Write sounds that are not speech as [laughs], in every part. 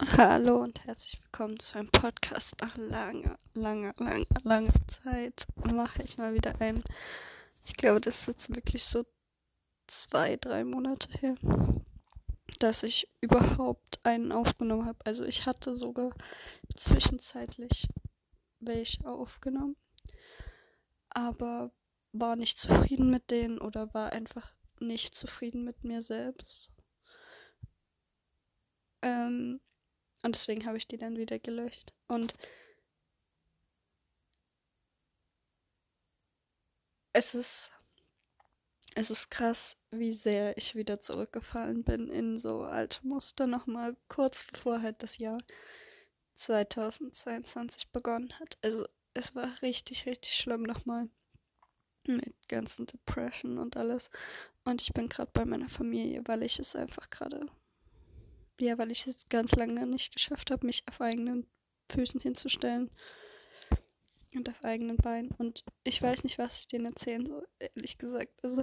Hallo und herzlich willkommen zu einem Podcast. Nach langer, langer, langer, langer Zeit mache ich mal wieder einen. Ich glaube, das ist jetzt wirklich so zwei, drei Monate her, dass ich überhaupt einen aufgenommen habe. Also ich hatte sogar zwischenzeitlich welche aufgenommen, aber war nicht zufrieden mit denen oder war einfach nicht zufrieden mit mir selbst. Ähm, und deswegen habe ich die dann wieder gelöscht. Und es ist, es ist krass, wie sehr ich wieder zurückgefallen bin in so alte Muster nochmal kurz bevor halt das Jahr 2022 begonnen hat. Also es war richtig, richtig schlimm nochmal mit ganzen Depression und alles. Und ich bin gerade bei meiner Familie, weil ich es einfach gerade ja, weil ich es ganz lange nicht geschafft habe, mich auf eigenen Füßen hinzustellen. Und auf eigenen Beinen. Und ich weiß nicht, was ich denen erzählen soll, ehrlich gesagt. Also,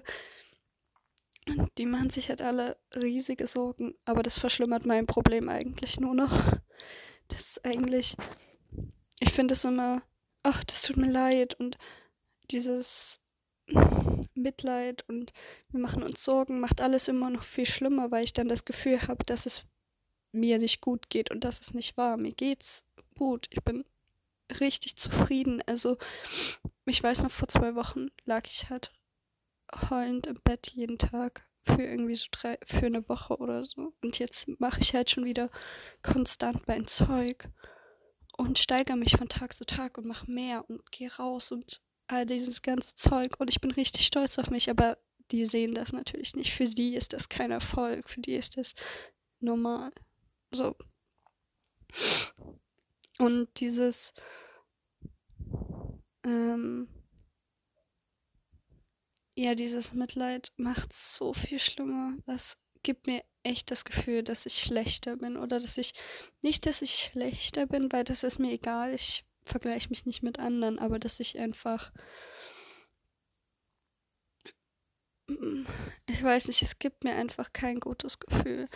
die machen sich halt alle riesige Sorgen, aber das verschlimmert mein Problem eigentlich nur noch. Das ist eigentlich. Ich finde es immer, ach, das tut mir leid und dieses Mitleid und wir machen uns Sorgen, macht alles immer noch viel schlimmer, weil ich dann das Gefühl habe, dass es mir nicht gut geht und das ist nicht wahr. Mir geht's gut. Ich bin richtig zufrieden. Also, ich weiß noch, vor zwei Wochen lag ich halt heulend im Bett jeden Tag für irgendwie so drei, für eine Woche oder so. Und jetzt mache ich halt schon wieder konstant mein Zeug und steigere mich von Tag zu Tag und mache mehr und gehe raus und all dieses ganze Zeug. Und ich bin richtig stolz auf mich, aber die sehen das natürlich nicht. Für die ist das kein Erfolg, für die ist das normal. So. Und dieses ähm, ja, dieses Mitleid macht so viel schlimmer. Das gibt mir echt das Gefühl, dass ich schlechter bin oder dass ich nicht, dass ich schlechter bin, weil das ist mir egal. Ich vergleiche mich nicht mit anderen, aber dass ich einfach ich weiß nicht, es gibt mir einfach kein gutes Gefühl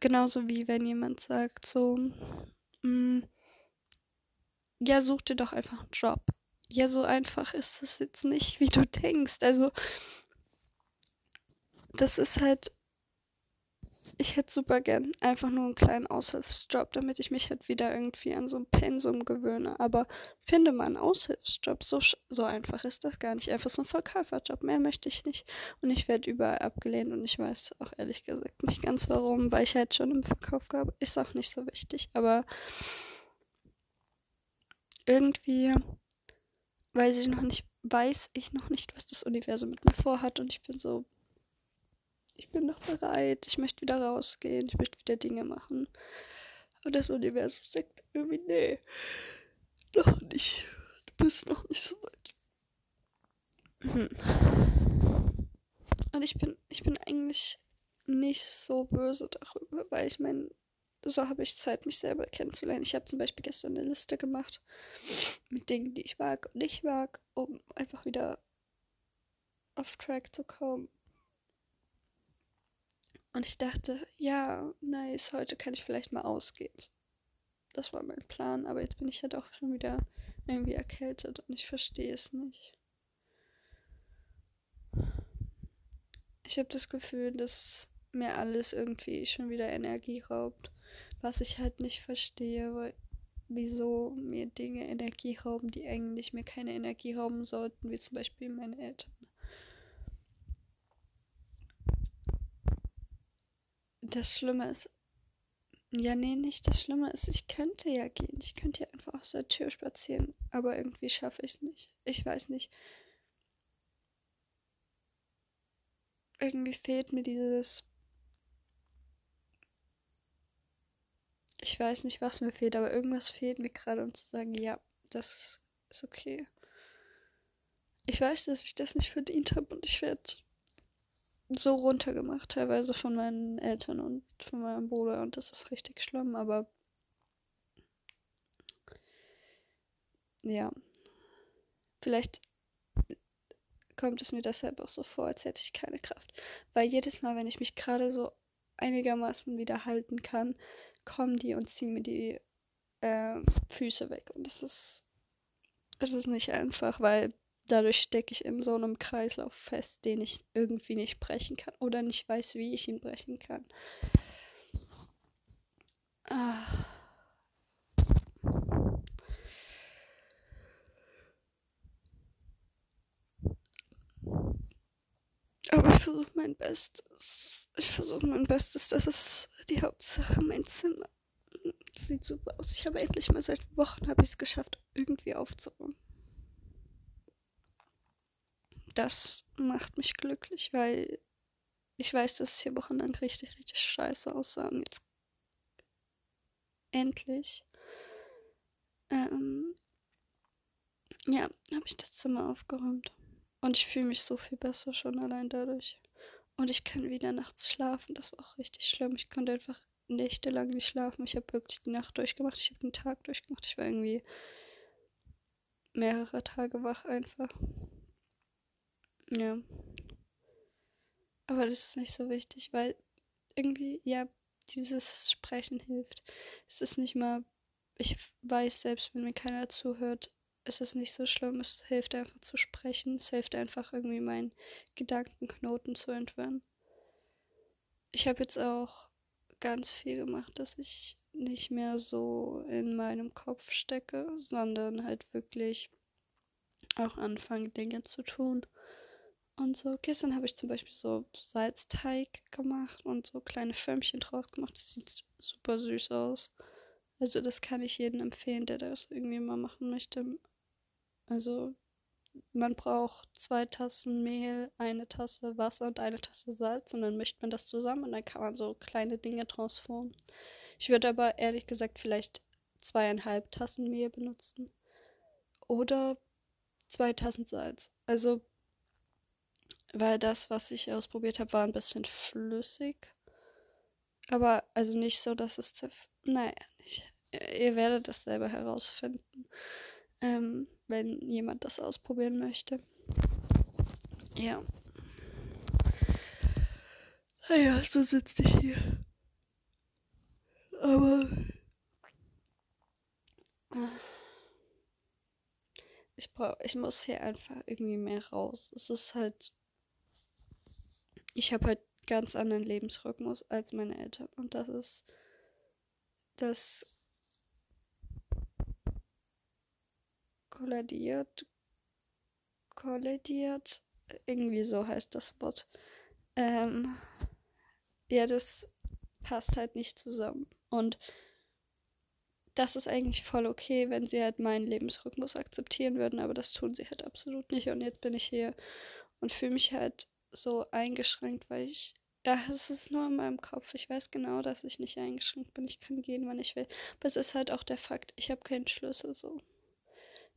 genauso wie wenn jemand sagt so, mh, mm, ja, such dir doch einfach einen Job. Ja, so einfach ist es jetzt nicht, wie du denkst. Also, das ist halt ich hätte super gern einfach nur einen kleinen Aushilfsjob, damit ich mich halt wieder irgendwie an so ein Pensum gewöhne. Aber finde mal einen Aushilfsjob. So, so einfach ist das gar nicht. Einfach so ein Verkäuferjob. Mehr möchte ich nicht. Und ich werde überall abgelehnt und ich weiß auch ehrlich gesagt nicht ganz warum, weil ich halt schon im Verkauf gab. Ist auch nicht so wichtig. Aber irgendwie weiß ich noch nicht, weiß ich noch nicht, was das Universum mit mir vorhat und ich bin so ich bin noch bereit, ich möchte wieder rausgehen, ich möchte wieder Dinge machen. Aber das Universum sagt irgendwie, nee, noch nicht. Du bist noch nicht so weit. Hm. Und ich bin, ich bin eigentlich nicht so böse darüber, weil ich meine, so habe ich Zeit, mich selber kennenzulernen. Ich habe zum Beispiel gestern eine Liste gemacht mit Dingen, die ich mag und nicht mag, um einfach wieder auf Track zu kommen. Und ich dachte, ja, nice, heute kann ich vielleicht mal ausgehen. Das war mein Plan, aber jetzt bin ich halt auch schon wieder irgendwie erkältet und ich verstehe es nicht. Ich habe das Gefühl, dass mir alles irgendwie schon wieder Energie raubt, was ich halt nicht verstehe, weil wieso mir Dinge Energie rauben, die eigentlich mir keine Energie rauben sollten, wie zum Beispiel meine Eltern. Das Schlimme ist, ja, nee, nicht das Schlimme ist, ich könnte ja gehen. Ich könnte ja einfach aus der Tür spazieren. Aber irgendwie schaffe ich es nicht. Ich weiß nicht. Irgendwie fehlt mir dieses. Ich weiß nicht, was mir fehlt, aber irgendwas fehlt mir gerade, um zu sagen, ja, das ist okay. Ich weiß, dass ich das nicht verdient habe und ich werde so runtergemacht, teilweise von meinen Eltern und von meinem Bruder und das ist richtig schlimm, aber ja, vielleicht kommt es mir deshalb auch so vor, als hätte ich keine Kraft, weil jedes Mal, wenn ich mich gerade so einigermaßen wieder halten kann, kommen die und ziehen mir die äh, Füße weg. Und das ist, das ist nicht einfach, weil dadurch stecke ich in so einem Kreislauf fest, den ich irgendwie nicht brechen kann oder nicht weiß, wie ich ihn brechen kann. Ah. Aber ich versuche mein Bestes. Ich versuche mein Bestes. Das ist die Hauptsache. Mein Zimmer sieht super aus. Ich habe endlich mal seit Wochen habe ich es geschafft, irgendwie aufzuräumen. Das macht mich glücklich, weil ich weiß, dass es hier wochenlang richtig, richtig scheiße aussah. Und jetzt endlich ähm, ja, habe ich das Zimmer aufgeräumt. Und ich fühle mich so viel besser schon allein dadurch. Und ich kann wieder nachts schlafen. Das war auch richtig schlimm. Ich konnte einfach nächtelang nicht schlafen. Ich habe wirklich die Nacht durchgemacht. Ich habe den Tag durchgemacht. Ich war irgendwie mehrere Tage wach einfach. Ja. Aber das ist nicht so wichtig, weil irgendwie, ja, dieses Sprechen hilft. Es ist nicht mal, ich weiß selbst, wenn mir keiner zuhört, ist es nicht so schlimm. Es hilft einfach zu sprechen. Es hilft einfach irgendwie meinen Gedankenknoten zu entwirren. Ich habe jetzt auch ganz viel gemacht, dass ich nicht mehr so in meinem Kopf stecke, sondern halt wirklich auch anfange, Dinge zu tun. Und so, gestern habe ich zum Beispiel so Salzteig gemacht und so kleine Förmchen draus gemacht. Das sieht super süß aus. Also das kann ich jedem empfehlen, der das irgendwie mal machen möchte. Also man braucht zwei Tassen Mehl, eine Tasse Wasser und eine Tasse Salz und dann mischt man das zusammen und dann kann man so kleine Dinge draus formen. Ich würde aber ehrlich gesagt vielleicht zweieinhalb Tassen Mehl benutzen. Oder zwei Tassen Salz. Also, weil das, was ich ausprobiert habe, war ein bisschen flüssig. Aber also nicht so, dass es zerf... Naja, ich, ihr werdet das selber herausfinden. Ähm, wenn jemand das ausprobieren möchte. Ja. Naja, so sitze ich hier. Aber. Ich brauch, ich muss hier einfach irgendwie mehr raus. Es ist halt. Ich habe halt ganz anderen Lebensrhythmus als meine Eltern. Und das ist. Das kollidiert, kollidiert, irgendwie so heißt das Wort. Ähm, ja, das passt halt nicht zusammen. Und das ist eigentlich voll okay, wenn sie halt meinen Lebensrhythmus akzeptieren würden, aber das tun sie halt absolut nicht. Und jetzt bin ich hier und fühle mich halt so eingeschränkt, weil ich. Ja, es ist nur in meinem Kopf. Ich weiß genau, dass ich nicht eingeschränkt bin. Ich kann gehen, wann ich will. Aber es ist halt auch der Fakt, ich habe keinen Schlüssel so.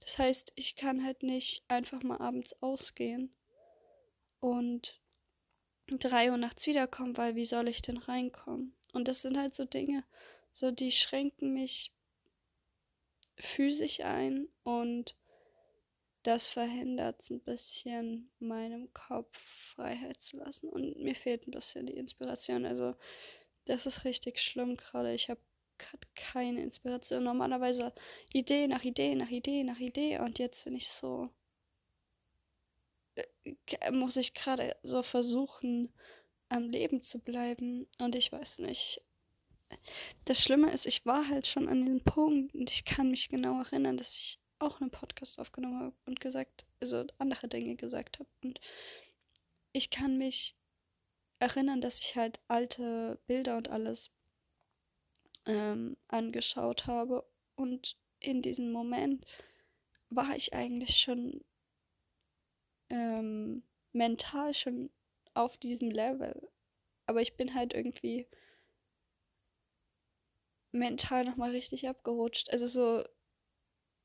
Das heißt, ich kann halt nicht einfach mal abends ausgehen und drei Uhr nachts wiederkommen, weil wie soll ich denn reinkommen? Und das sind halt so Dinge, so die schränken mich physisch ein und das verhindert es ein bisschen, meinem Kopf Freiheit zu lassen. Und mir fehlt ein bisschen die Inspiration. Also, das ist richtig schlimm gerade. Ich habe keine Inspiration. Normalerweise Idee nach Idee nach Idee nach Idee und jetzt bin ich so. Äh, muss ich gerade so versuchen, am Leben zu bleiben und ich weiß nicht. Das Schlimme ist, ich war halt schon an diesem Punkt und ich kann mich genau erinnern, dass ich auch einen Podcast aufgenommen habe und gesagt, also andere Dinge gesagt habe. Und ich kann mich erinnern, dass ich halt alte Bilder und alles ähm, angeschaut habe. Und in diesem Moment war ich eigentlich schon ähm, mental schon auf diesem Level. Aber ich bin halt irgendwie mental nochmal richtig abgerutscht. Also so,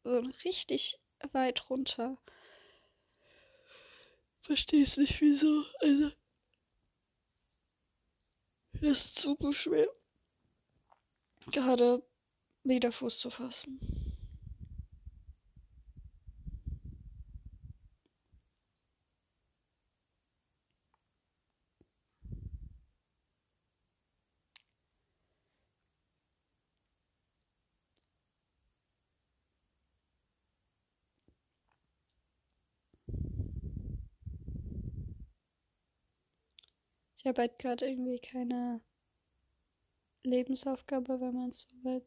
so richtig weit runter. Verstehst nicht wieso. Also. Das ist super schwer gerade wieder Fuß zu fassen. Ich habe halt gerade irgendwie keine Lebensaufgabe, wenn man es so will.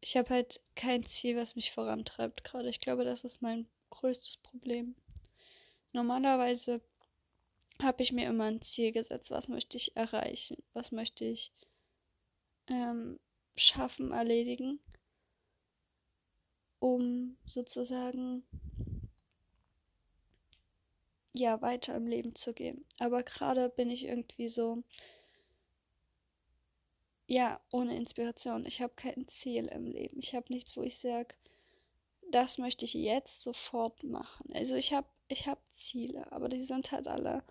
Ich habe halt kein Ziel, was mich vorantreibt gerade. Ich glaube, das ist mein größtes Problem. Normalerweise habe ich mir immer ein Ziel gesetzt, was möchte ich erreichen, was möchte ich ähm, schaffen, erledigen, um sozusagen ja weiter im Leben zu gehen. Aber gerade bin ich irgendwie so ja ohne Inspiration. Ich habe kein Ziel im Leben. Ich habe nichts, wo ich sage, das möchte ich jetzt sofort machen. Also ich habe ich habe Ziele, aber die sind halt alle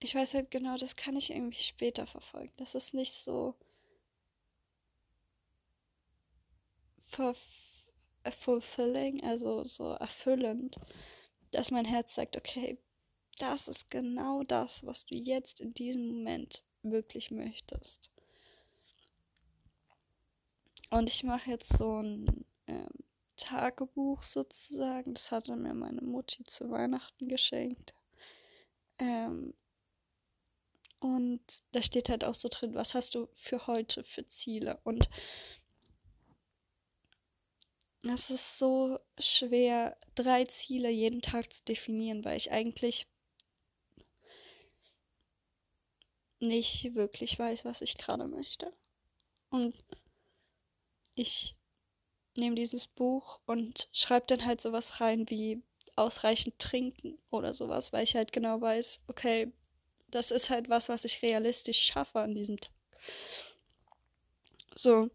ich weiß halt genau, das kann ich irgendwie später verfolgen. Das ist nicht so fulfilling, also so erfüllend, dass mein Herz sagt, okay, das ist genau das, was du jetzt in diesem Moment wirklich möchtest. Und ich mache jetzt so ein ähm, Tagebuch sozusagen. Das hatte mir meine Mutti zu Weihnachten geschenkt. Ähm, und da steht halt auch so drin, was hast du für heute für Ziele? Und es ist so schwer, drei Ziele jeden Tag zu definieren, weil ich eigentlich nicht wirklich weiß, was ich gerade möchte. Und ich nehme dieses Buch und schreibe dann halt sowas rein wie ausreichend trinken oder sowas, weil ich halt genau weiß, okay, das ist halt was, was ich realistisch schaffe an diesem Tag. So.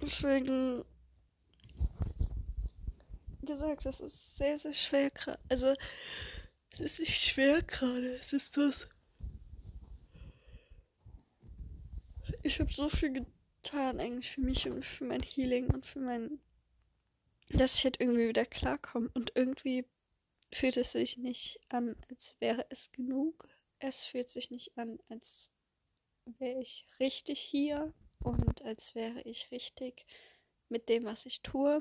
Deswegen gesagt, das ist sehr, sehr schwer gerade. Also, es ist nicht schwer gerade. Es ist bloß. Ich habe so viel getan, eigentlich für mich und für mein Healing und für mein. Dass ich halt irgendwie wieder klarkomme. Und irgendwie fühlt es sich nicht an, als wäre es genug. Es fühlt sich nicht an, als wäre ich richtig hier und als wäre ich richtig mit dem, was ich tue.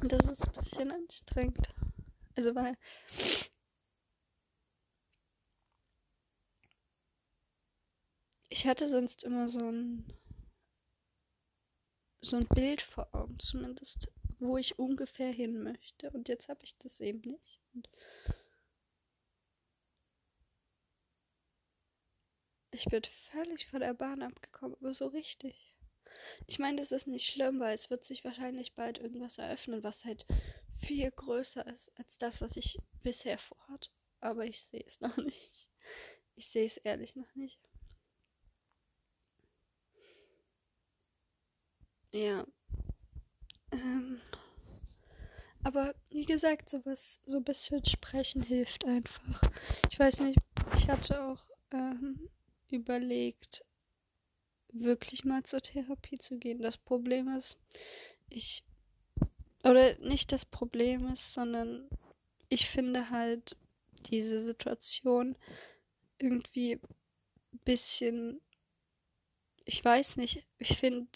Und das ist ein bisschen anstrengend. Also weil ich hatte sonst immer so ein so ein Bild vor Augen, zumindest, wo ich ungefähr hin möchte. Und jetzt habe ich das eben nicht. Und ich bin völlig von der Bahn abgekommen, aber so richtig. Ich meine, das ist nicht schlimm, weil es wird sich wahrscheinlich bald irgendwas eröffnen, was halt viel größer ist als das, was ich bisher vorhatte. Aber ich sehe es [laughs] noch nicht. Ich sehe es ehrlich noch nicht. Ja. Ähm. Aber wie gesagt, sowas, so ein bisschen sprechen hilft einfach. Ich weiß nicht, ich hatte auch ähm, überlegt, wirklich mal zur Therapie zu gehen. Das Problem ist, ich. Oder nicht das Problem ist, sondern ich finde halt diese Situation irgendwie ein bisschen. Ich weiß nicht, ich finde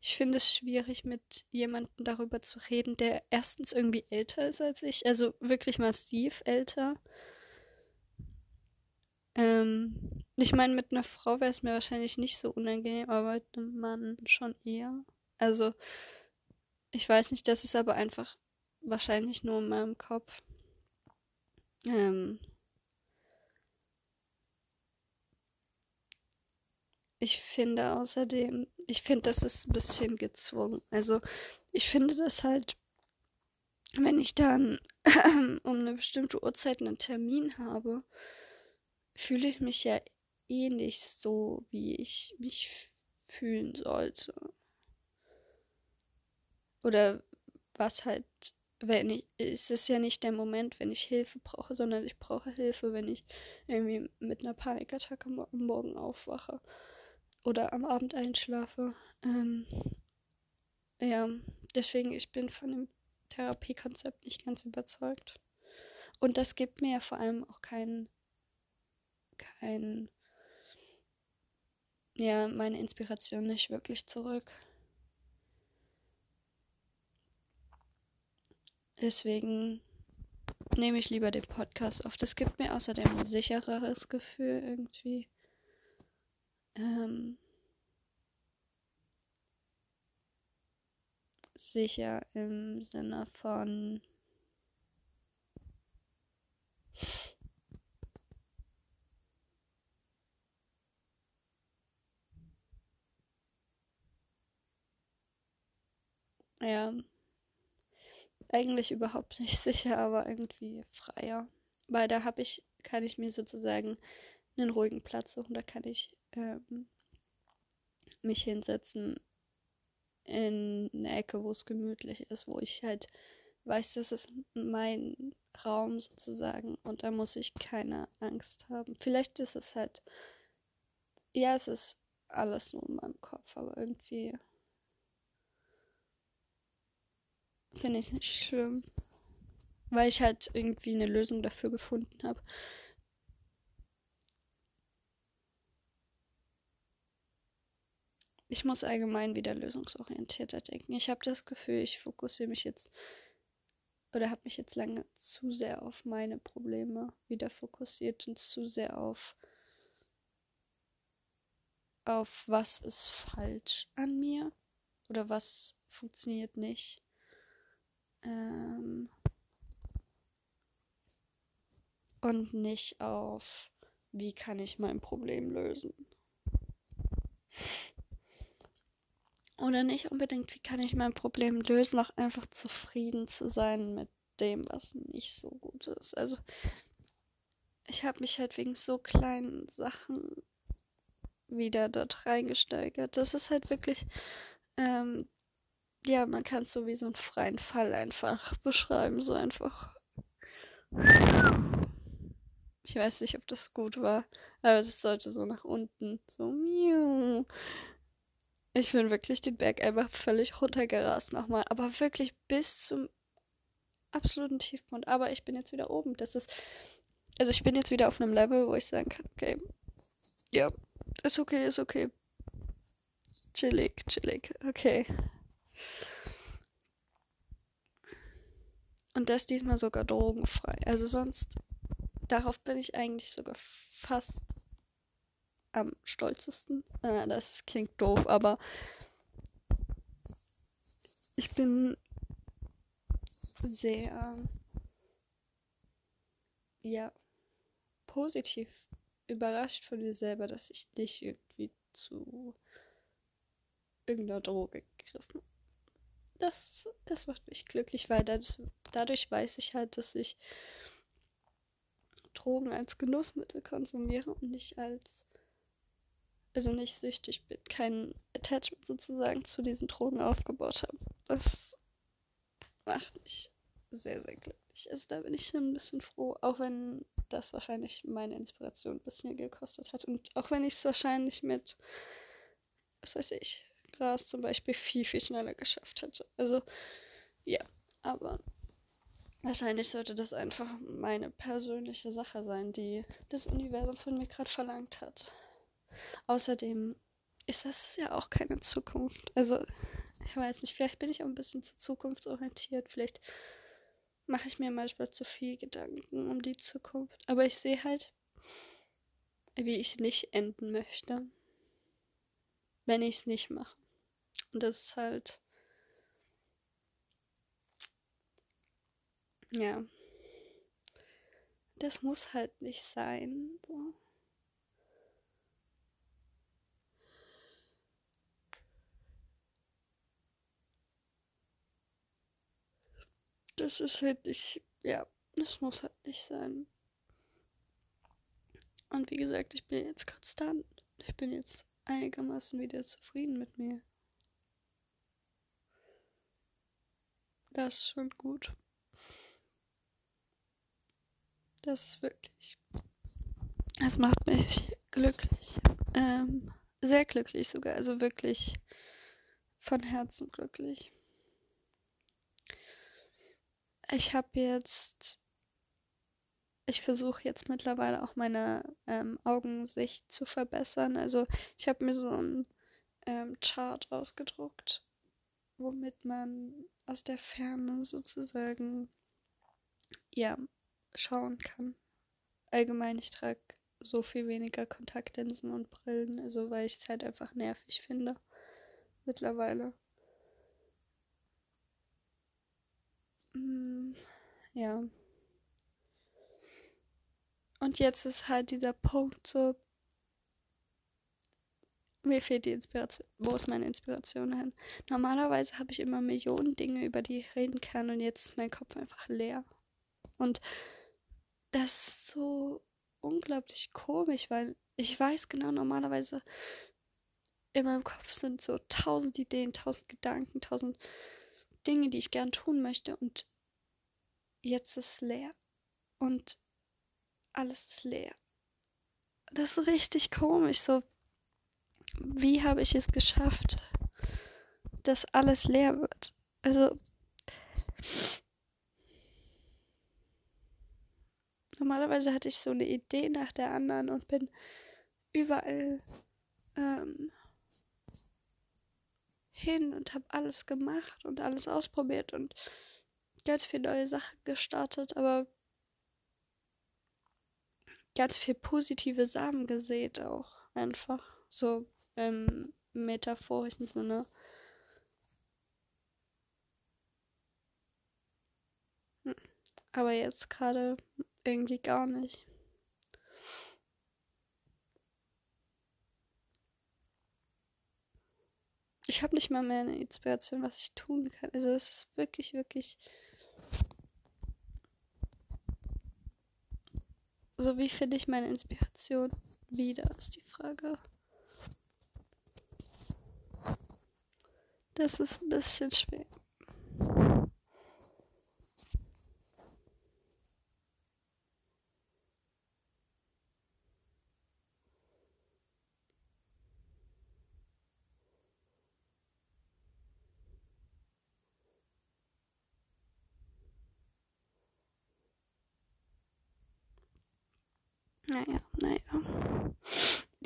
ich finde es schwierig, mit jemandem darüber zu reden, der erstens irgendwie älter ist als ich, also wirklich massiv älter. Ähm, ich meine, mit einer Frau wäre es mir wahrscheinlich nicht so unangenehm, aber mit einem Mann schon eher. Also, ich weiß nicht, das ist aber einfach wahrscheinlich nur in meinem Kopf. Ähm, Ich finde außerdem, ich finde, das ist ein bisschen gezwungen. Also, ich finde das halt, wenn ich dann [clears throat] um eine bestimmte Uhrzeit einen Termin habe, fühle ich mich ja eh nicht so, wie ich mich fühlen sollte. Oder was halt, wenn ich, ist es ja nicht der Moment, wenn ich Hilfe brauche, sondern ich brauche Hilfe, wenn ich irgendwie mit einer Panikattacke am Morgen aufwache oder am Abend einschlafe. Ähm, ja, deswegen, ich bin von dem Therapiekonzept nicht ganz überzeugt. Und das gibt mir ja vor allem auch kein, kein, ja, meine Inspiration nicht wirklich zurück. Deswegen nehme ich lieber den Podcast auf. Das gibt mir außerdem ein sichereres Gefühl irgendwie. Ähm, sicher im Sinne von ja eigentlich überhaupt nicht [laughs] sicher, aber irgendwie freier. Weil da habe ich, kann ich mir sozusagen einen ruhigen Platz suchen, da kann ich ähm, mich hinsetzen in eine Ecke, wo es gemütlich ist, wo ich halt weiß, das ist mein Raum sozusagen und da muss ich keine Angst haben. Vielleicht ist es halt, ja, es ist alles nur in meinem Kopf, aber irgendwie finde ich nicht schlimm, weil ich halt irgendwie eine Lösung dafür gefunden habe. ich muss allgemein wieder lösungsorientierter denken. Ich habe das Gefühl, ich fokussiere mich jetzt oder habe mich jetzt lange zu sehr auf meine Probleme wieder fokussiert und zu sehr auf auf was ist falsch an mir oder was funktioniert nicht. Ähm und nicht auf wie kann ich mein Problem lösen. Oder nicht unbedingt, wie kann ich mein Problem lösen, auch einfach zufrieden zu sein mit dem, was nicht so gut ist. Also, ich habe mich halt wegen so kleinen Sachen wieder dort reingesteigert. Das ist halt wirklich, ähm, ja, man kann es so wie so einen freien Fall einfach beschreiben, so einfach. Ich weiß nicht, ob das gut war, aber das sollte so nach unten, so miau. Ich bin wirklich den Berg einfach völlig runtergerast nochmal. Aber wirklich bis zum absoluten Tiefpunkt. Aber ich bin jetzt wieder oben. Das ist. Also ich bin jetzt wieder auf einem Level, wo ich sagen kann, okay. Ja, ist okay, ist okay. Chillig, chillig. Okay. Und das diesmal sogar drogenfrei. Also sonst, darauf bin ich eigentlich sogar fast am stolzesten. Äh, das klingt doof, aber ich bin sehr, ja, positiv überrascht von mir selber, dass ich nicht irgendwie zu irgendeiner Droge gegriffen habe. Das, das macht mich glücklich, weil dadurch, dadurch weiß ich halt, dass ich Drogen als Genussmittel konsumiere und nicht als also nicht süchtig bin, kein Attachment sozusagen zu diesen Drogen aufgebaut habe. Das macht mich sehr, sehr glücklich. Also da bin ich schon ein bisschen froh, auch wenn das wahrscheinlich meine Inspiration ein bisschen gekostet hat und auch wenn ich es wahrscheinlich mit, was weiß ich, Gras zum Beispiel viel, viel schneller geschafft hätte. Also ja, aber wahrscheinlich sollte das einfach meine persönliche Sache sein, die das Universum von mir gerade verlangt hat. Außerdem ist das ja auch keine Zukunft. Also, ich weiß nicht, vielleicht bin ich auch ein bisschen zu zukunftsorientiert. Vielleicht mache ich mir manchmal zu viel Gedanken um die Zukunft. Aber ich sehe halt, wie ich nicht enden möchte, wenn ich es nicht mache. Und das ist halt. Ja. Das muss halt nicht sein. So. Das ist halt nicht, ja, das muss halt nicht sein. Und wie gesagt, ich bin jetzt konstant. Ich bin jetzt einigermaßen wieder zufrieden mit mir. Das ist schon gut. Das ist wirklich. Es macht mich glücklich. Ähm, sehr glücklich sogar. Also wirklich von Herzen glücklich. Ich habe jetzt, ich versuche jetzt mittlerweile auch meine ähm, Augensicht zu verbessern. Also ich habe mir so ein ähm, Chart ausgedruckt, womit man aus der Ferne sozusagen, ja, schauen kann. Allgemein, ich trage so viel weniger Kontaktlinsen und Brillen, also weil ich es halt einfach nervig finde. Mittlerweile. Mm, ja. Und jetzt ist halt dieser Punkt so, mir fehlt die Inspiration. Wo ist meine Inspiration hin? Normalerweise habe ich immer Millionen Dinge, über die ich reden kann und jetzt ist mein Kopf einfach leer. Und das ist so unglaublich komisch, weil ich weiß genau, normalerweise in meinem Kopf sind so tausend Ideen, tausend Gedanken, tausend Dinge, die ich gern tun möchte und jetzt ist leer. Und alles ist leer. Das ist richtig komisch, so wie habe ich es geschafft, dass alles leer wird? Also normalerweise hatte ich so eine Idee nach der anderen und bin überall ähm, hin und habe alles gemacht und alles ausprobiert und ganz viele neue Sachen gestartet, aber ganz viel positive Samen gesät auch einfach so im metaphorischen Sinne. Hm. Aber jetzt gerade irgendwie gar nicht. Ich habe nicht mal mehr eine Inspiration, was ich tun kann. Also es ist wirklich, wirklich. So wie finde ich meine Inspiration wieder, ist die Frage. Das ist ein bisschen schwer. Naja,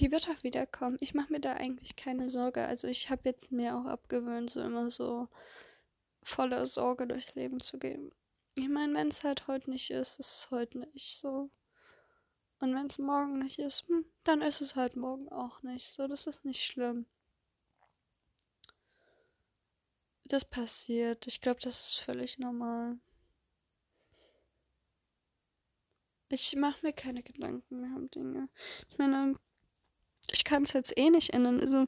die wird auch wiederkommen. Ich mache mir da eigentlich keine Sorge. Also ich habe jetzt mir auch abgewöhnt, so immer so voller Sorge durchs Leben zu gehen. Ich meine, wenn es halt heute nicht ist, ist es heute nicht so. Und wenn es morgen nicht ist, hm, dann ist es halt morgen auch nicht so. Das ist nicht schlimm. Das passiert. Ich glaube, das ist völlig normal. Ich mache mir keine Gedanken mehr um Dinge. Ich meine, ich kann es jetzt eh nicht ändern. Also,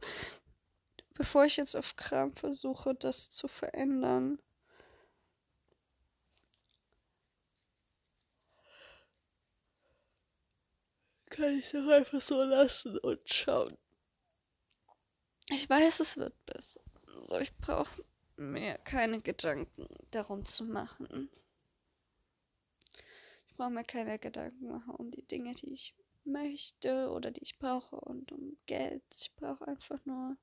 bevor ich jetzt auf Kram versuche, das zu verändern, kann ich es auch einfach so lassen und schauen. Ich weiß, es wird besser. Also ich brauche mir keine Gedanken darum zu machen. Ich brauche mir keine Gedanken machen um die Dinge, die ich möchte oder die ich brauche und um Geld. Ich brauche einfach nur.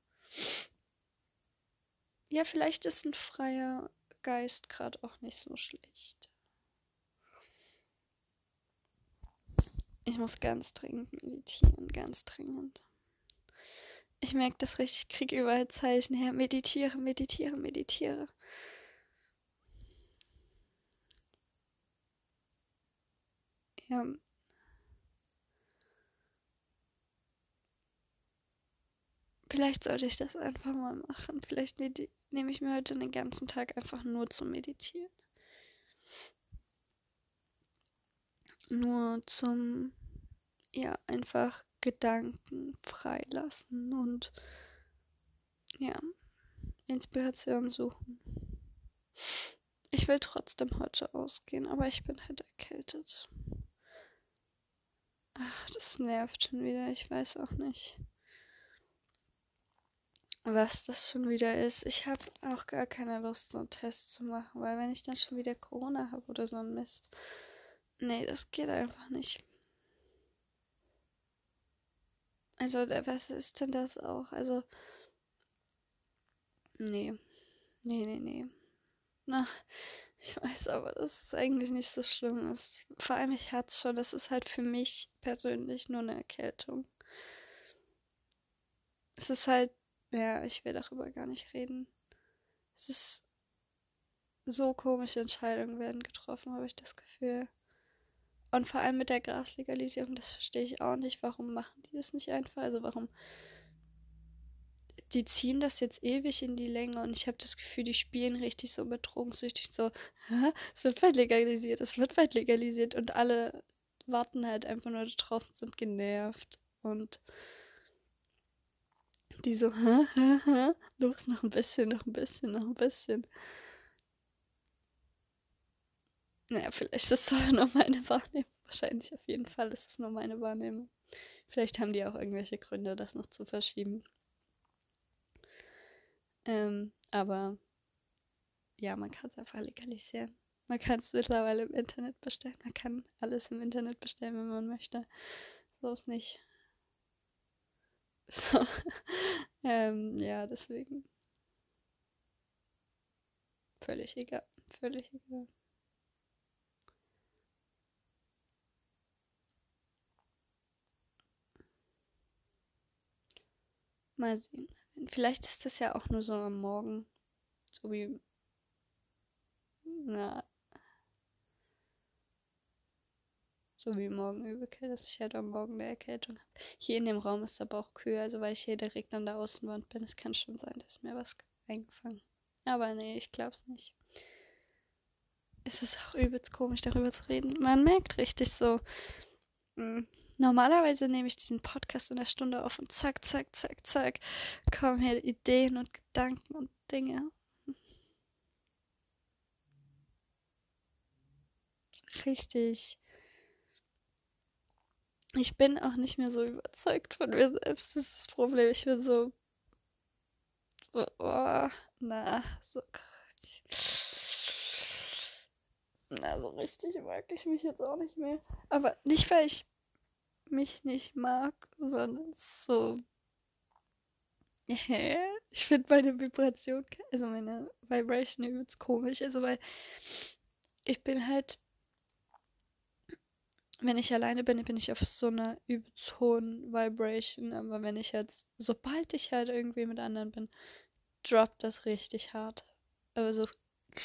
Ja, vielleicht ist ein freier Geist gerade auch nicht so schlecht. Ich muss ganz dringend meditieren, ganz dringend. Ich merke das richtig, ich kriege überall Zeichen her. Meditiere, meditiere, meditiere. Ja, Vielleicht sollte ich das einfach mal machen. Vielleicht nehme ich mir heute den ganzen Tag einfach nur zum Meditieren. Nur zum, ja, einfach Gedanken freilassen und, ja, Inspiration suchen. Ich will trotzdem heute ausgehen, aber ich bin halt erkältet. Ach, das nervt schon wieder. Ich weiß auch nicht was das schon wieder ist. Ich habe auch gar keine Lust, so einen Test zu machen, weil wenn ich dann schon wieder Corona habe oder so ein Mist. Nee, das geht einfach nicht. Also, was ist denn das auch? Also, nee. Nee, nee, nee. Na, ich weiß aber, dass es eigentlich nicht so schlimm ist. Vor allem, ich hatte es schon. Das ist halt für mich persönlich nur eine Erkältung. Es ist halt ja, ich will darüber gar nicht reden. Es ist so komische Entscheidungen werden getroffen, habe ich das Gefühl. Und vor allem mit der Graslegalisierung, das verstehe ich auch nicht. Warum machen die das nicht einfach? Also warum die ziehen das jetzt ewig in die Länge und ich habe das Gefühl, die spielen richtig so mit so, es wird bald legalisiert, es wird bald legalisiert und alle warten halt einfach nur drauf und sind genervt und die so, hä, hä, hä, los, noch ein bisschen, noch ein bisschen, noch ein bisschen. Naja, vielleicht ist das [laughs] nur meine Wahrnehmung. Wahrscheinlich auf jeden Fall ist es nur meine Wahrnehmung. Vielleicht haben die auch irgendwelche Gründe, das noch zu verschieben. Ähm, aber ja, man kann es einfach legalisieren. Man kann es mittlerweile im Internet bestellen. Man kann alles im Internet bestellen, wenn man möchte. So ist nicht. So. [laughs] ähm, ja, deswegen. Völlig egal. Völlig egal. Mal sehen. Vielleicht ist das ja auch nur so am Morgen. So wie. Na. So wie morgen Übelkeit, dass ich halt am Morgen eine Erkältung habe. Hier in dem Raum ist aber auch kühl, also weil ich hier direkt an der Außenwand bin. Es kann schon sein, dass mir was eingefangen. Aber nee, ich glaub's nicht. Es ist auch übelst komisch, darüber zu reden. Man merkt richtig so. Hm, Normalerweise nehme ich diesen Podcast in der Stunde auf und zack, zack, zack, zack, kommen hier Ideen und Gedanken und Dinge. Richtig. Ich bin auch nicht mehr so überzeugt von mir selbst. Das ist das Problem. Ich bin so. so oh, na, so. Na, so richtig mag ich mich jetzt auch nicht mehr. Aber nicht, weil ich mich nicht mag, sondern so. [laughs] Hä? Ich finde meine Vibration, also meine Vibration übelst komisch. Also, weil ich bin halt. Wenn ich alleine bin, bin ich auf so einer übelst hohen Vibration. Aber wenn ich jetzt, sobald ich halt irgendwie mit anderen bin, droppt das richtig hart. Also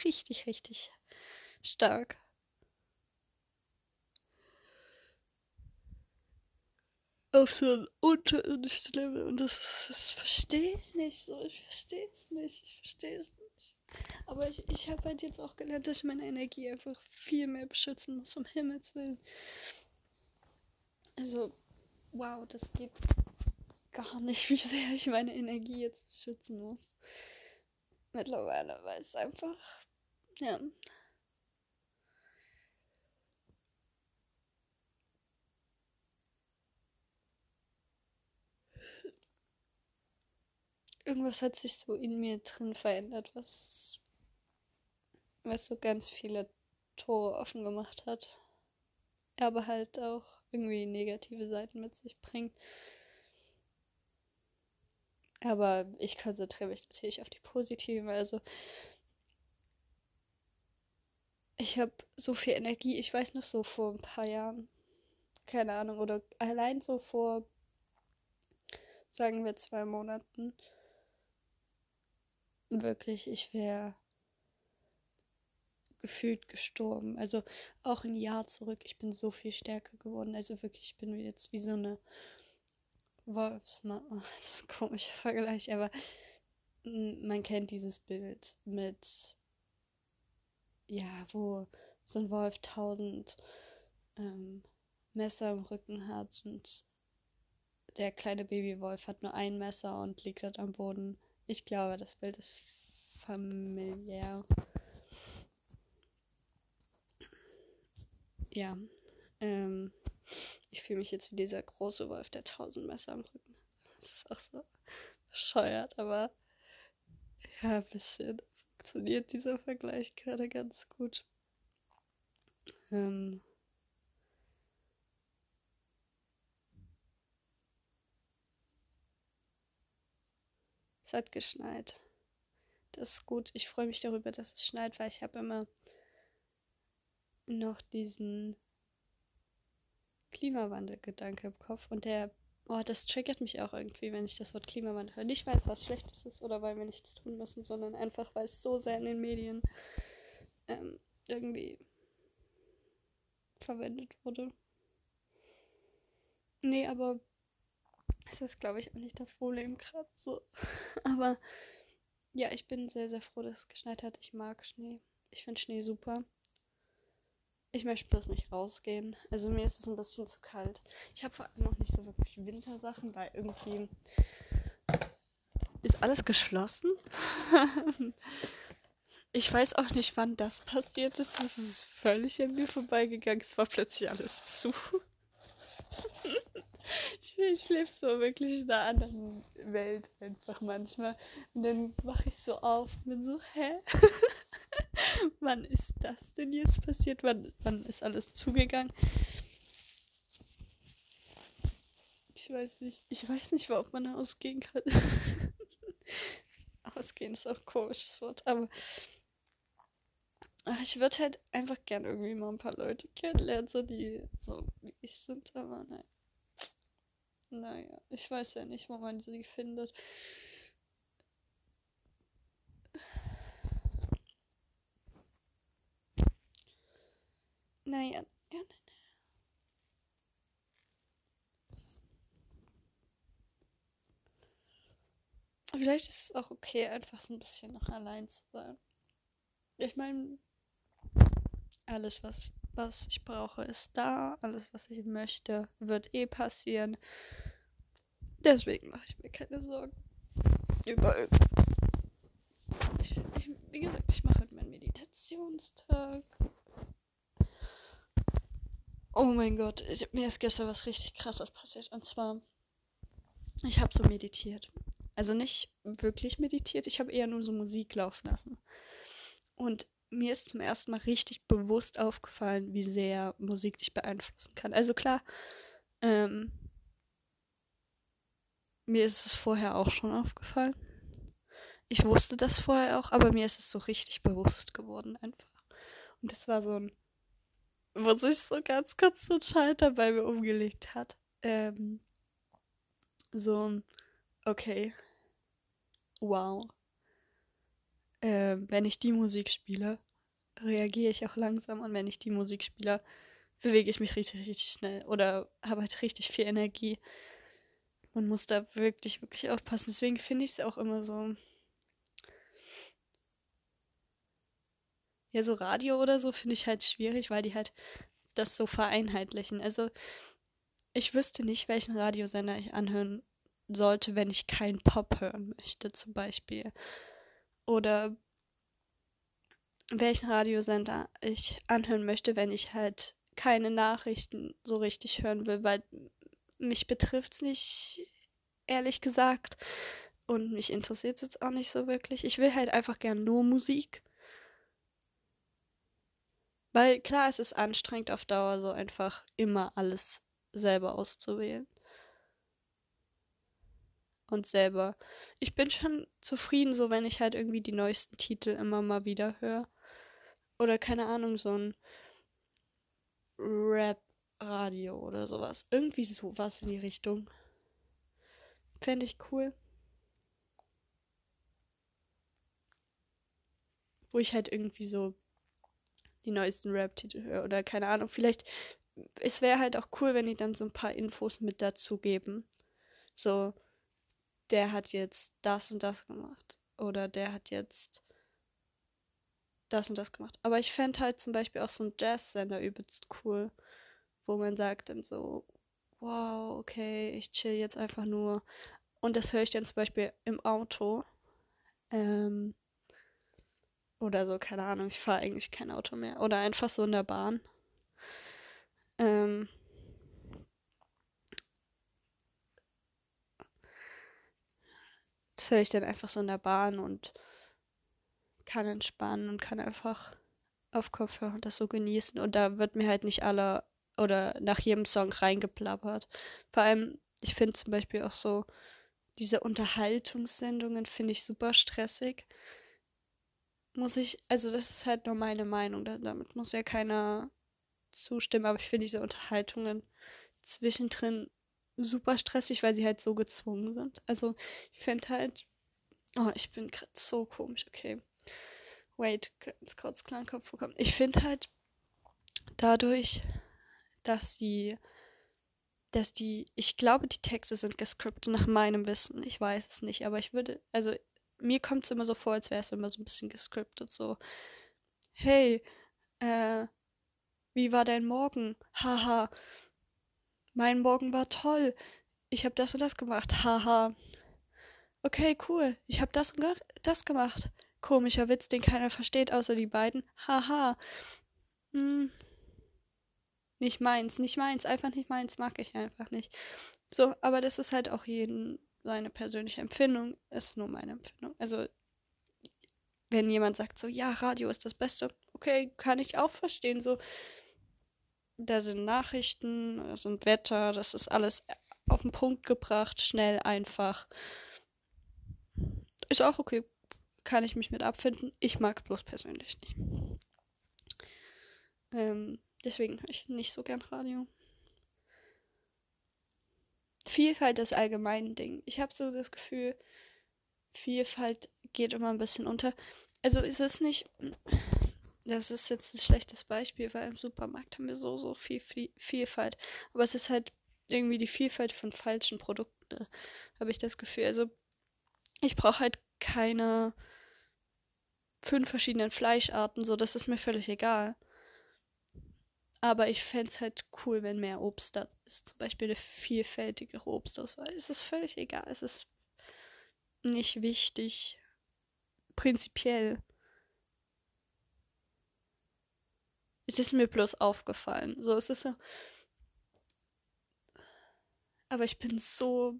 richtig, richtig stark. auf so ein unterirdisches Level und das, das verstehe ich nicht so. Ich verstehe es nicht. Ich verstehe es nicht. Aber ich, ich habe halt jetzt auch gelernt, dass ich meine Energie einfach viel mehr beschützen muss, um Himmels Willen. Also, wow, das geht gar nicht, [laughs] wie sehr ich meine Energie jetzt beschützen muss. Mittlerweile, weil es einfach, ja, irgendwas hat sich so in mir drin verändert, was, was so ganz viele Tore offen gemacht hat. Aber halt auch irgendwie negative Seiten mit sich bringt. Aber ich konzentriere mich natürlich auf die positiven. Also ich habe so viel Energie. Ich weiß noch so vor ein paar Jahren, keine Ahnung, oder allein so vor, sagen wir, zwei Monaten, wirklich, ich wäre gefühlt gestorben. Also auch ein Jahr zurück, ich bin so viel stärker geworden. Also wirklich, ich bin jetzt wie so eine Wolfsma. Oh, [laughs] das ist ein komischer Vergleich, aber man kennt dieses Bild mit, ja, wo so ein Wolf tausend ähm, Messer im Rücken hat und der kleine Babywolf hat nur ein Messer und liegt dort am Boden ich glaube, das Bild ist familiär. Ja. Ähm, ich fühle mich jetzt wie dieser große Wolf, der tausend Messer am Rücken. Das ist auch so bescheuert, aber ja, ein bisschen funktioniert dieser Vergleich gerade ganz gut. Ähm, Hat geschneit. Das ist gut. Ich freue mich darüber, dass es schneit, weil ich habe immer noch diesen Klimawandelgedanke im Kopf und der, oh, das triggert mich auch irgendwie, wenn ich das Wort Klimawandel höre. Nicht, weil es was Schlechtes ist oder weil wir nichts tun müssen, sondern einfach, weil es so sehr in den Medien ähm, irgendwie verwendet wurde. Nee, aber das ist, glaube ich, auch nicht das Problem gerade so. [laughs] aber ja, ich bin sehr, sehr froh, dass es geschneit hat. Ich mag Schnee. Ich finde Schnee super. Ich möchte bloß nicht rausgehen. Also mir ist es ein bisschen zu kalt. Ich habe vor allem noch nicht so wirklich Wintersachen, weil irgendwie ist alles geschlossen. [laughs] ich weiß auch nicht, wann das passiert ist. Das ist völlig an mir vorbeigegangen. Es war plötzlich alles zu. [laughs] ich, ich lebe so wirklich in einer anderen Welt einfach manchmal. Und dann wache ich so auf und bin so, hä? [laughs] wann ist das denn jetzt passiert? Wann, wann ist alles zugegangen? Ich weiß nicht. Ich weiß nicht, ob man ausgehen kann. [laughs] ausgehen ist auch ein komisches Wort, aber ich würde halt einfach gern irgendwie mal ein paar Leute kennenlernen, so die so wie ich sind, aber nein. Naja, ich weiß ja nicht, wo man sie findet. Naja, ja, nein. Vielleicht ist es auch okay, einfach so ein bisschen noch allein zu sein. Ich meine, alles, was, was ich brauche, ist da. Alles, was ich möchte, wird eh passieren. Deswegen mache ich mir keine Sorgen. Über irgendwas. Ich, ich, wie gesagt, ich mache halt meinen Meditationstag. Oh mein Gott, ich, mir ist gestern was richtig krasses passiert. Und zwar, ich habe so meditiert. Also nicht wirklich meditiert, ich habe eher nur so Musik laufen lassen. Und mir ist zum ersten Mal richtig bewusst aufgefallen, wie sehr Musik dich beeinflussen kann. Also klar, ähm, mir ist es vorher auch schon aufgefallen. Ich wusste das vorher auch, aber mir ist es so richtig bewusst geworden einfach. Und das war so ein, wo sich so ganz kurz so ein Schalter bei mir umgelegt hat. Ähm, so ein, okay, wow. Äh, wenn ich die Musik spiele, reagiere ich auch langsam und wenn ich die Musik spiele, bewege ich mich richtig, richtig schnell oder habe halt richtig viel Energie. Man muss da wirklich, wirklich aufpassen. Deswegen finde ich es auch immer so. Ja, so Radio oder so finde ich halt schwierig, weil die halt das so vereinheitlichen. Also, ich wüsste nicht, welchen Radiosender ich anhören sollte, wenn ich keinen Pop hören möchte, zum Beispiel. Oder welchen Radiosender ich anhören möchte, wenn ich halt keine Nachrichten so richtig hören will, weil mich betrifft es nicht, ehrlich gesagt. Und mich interessiert es jetzt auch nicht so wirklich. Ich will halt einfach gern nur Musik. Weil klar, es ist anstrengend auf Dauer, so einfach immer alles selber auszuwählen und selber. Ich bin schon zufrieden, so wenn ich halt irgendwie die neuesten Titel immer mal wieder höre. Oder keine Ahnung, so ein Rap-Radio oder sowas. Irgendwie sowas in die Richtung. Fände ich cool. Wo ich halt irgendwie so die neuesten Rap-Titel höre. Oder keine Ahnung, vielleicht. Es wäre halt auch cool, wenn die dann so ein paar Infos mit dazu geben. So, der hat jetzt das und das gemacht. Oder der hat jetzt das und das gemacht. Aber ich fände halt zum Beispiel auch so ein Jazz-Sender übelst cool, wo man sagt dann so, wow, okay, ich chill jetzt einfach nur. Und das höre ich dann zum Beispiel im Auto. Ähm, oder so, keine Ahnung, ich fahre eigentlich kein Auto mehr. Oder einfach so in der Bahn. Ähm, das höre ich dann einfach so in der Bahn und kann entspannen und kann einfach auf Kopfhörer das so genießen. Und da wird mir halt nicht alle oder nach jedem Song reingeplappert. Vor allem, ich finde zum Beispiel auch so, diese Unterhaltungssendungen finde ich super stressig. Muss ich, also das ist halt nur meine Meinung, damit muss ja keiner zustimmen, aber ich finde diese Unterhaltungen zwischendrin super stressig, weil sie halt so gezwungen sind. Also ich finde halt, oh, ich bin gerade so komisch, okay. Wait, ganz kurz Klangkopf bekommen. Ich finde halt dadurch, dass die, dass die, ich glaube, die Texte sind gescriptet nach meinem Wissen. Ich weiß es nicht, aber ich würde, also mir kommt es immer so vor, als wäre es immer so ein bisschen gescriptet, so, hey, äh, wie war dein Morgen? Haha. Mein Morgen war toll. Ich habe das und das gemacht. Haha. Okay, cool. Ich habe das und das gemacht. Komischer Witz, den keiner versteht, außer die beiden. Haha. Hm. Nicht meins, nicht meins, einfach nicht meins, mag ich einfach nicht. So, aber das ist halt auch jeden seine persönliche Empfindung, ist nur meine Empfindung. Also, wenn jemand sagt so, ja, Radio ist das Beste, okay, kann ich auch verstehen, so. Da sind Nachrichten, da sind Wetter, das ist alles auf den Punkt gebracht, schnell, einfach. Ist auch okay, kann ich mich mit abfinden. Ich mag bloß persönlich nicht. Ähm, deswegen höre ich nicht so gern Radio. Vielfalt ist allgemein Ding. Ich habe so das Gefühl, Vielfalt geht immer ein bisschen unter. Also ist es nicht. Das ist jetzt ein schlechtes Beispiel, weil im Supermarkt haben wir so, so viel, viel Vielfalt. Aber es ist halt irgendwie die Vielfalt von falschen Produkten, habe ich das Gefühl. Also ich brauche halt keine fünf verschiedenen Fleischarten, so das ist mir völlig egal. Aber ich fände es halt cool, wenn mehr Obst da ist. Zum Beispiel eine vielfältigere Obstauswahl. Es ist völlig egal. Es ist nicht wichtig. Prinzipiell. Es ist mir bloß aufgefallen. So, es ist so. Aber ich bin so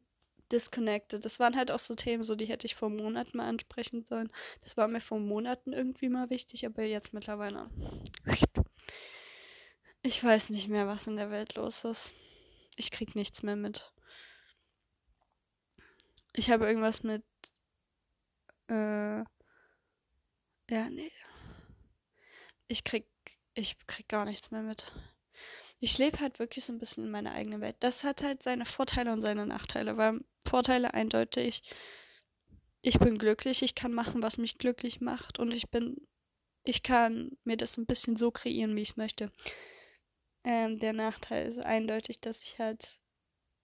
disconnected. Das waren halt auch so Themen, so die hätte ich vor Monaten mal ansprechen sollen. Das war mir vor Monaten irgendwie mal wichtig, aber jetzt mittlerweile. Ich weiß nicht mehr, was in der Welt los ist. Ich krieg nichts mehr mit. Ich habe irgendwas mit. Äh. Ja, nee. Ich krieg. Ich krieg gar nichts mehr mit. Ich lebe halt wirklich so ein bisschen in meiner eigenen Welt. Das hat halt seine Vorteile und seine Nachteile, weil Vorteile eindeutig. Ich bin glücklich, ich kann machen, was mich glücklich macht und ich bin. Ich kann mir das ein bisschen so kreieren, wie ich es möchte. Ähm, der Nachteil ist eindeutig, dass ich halt.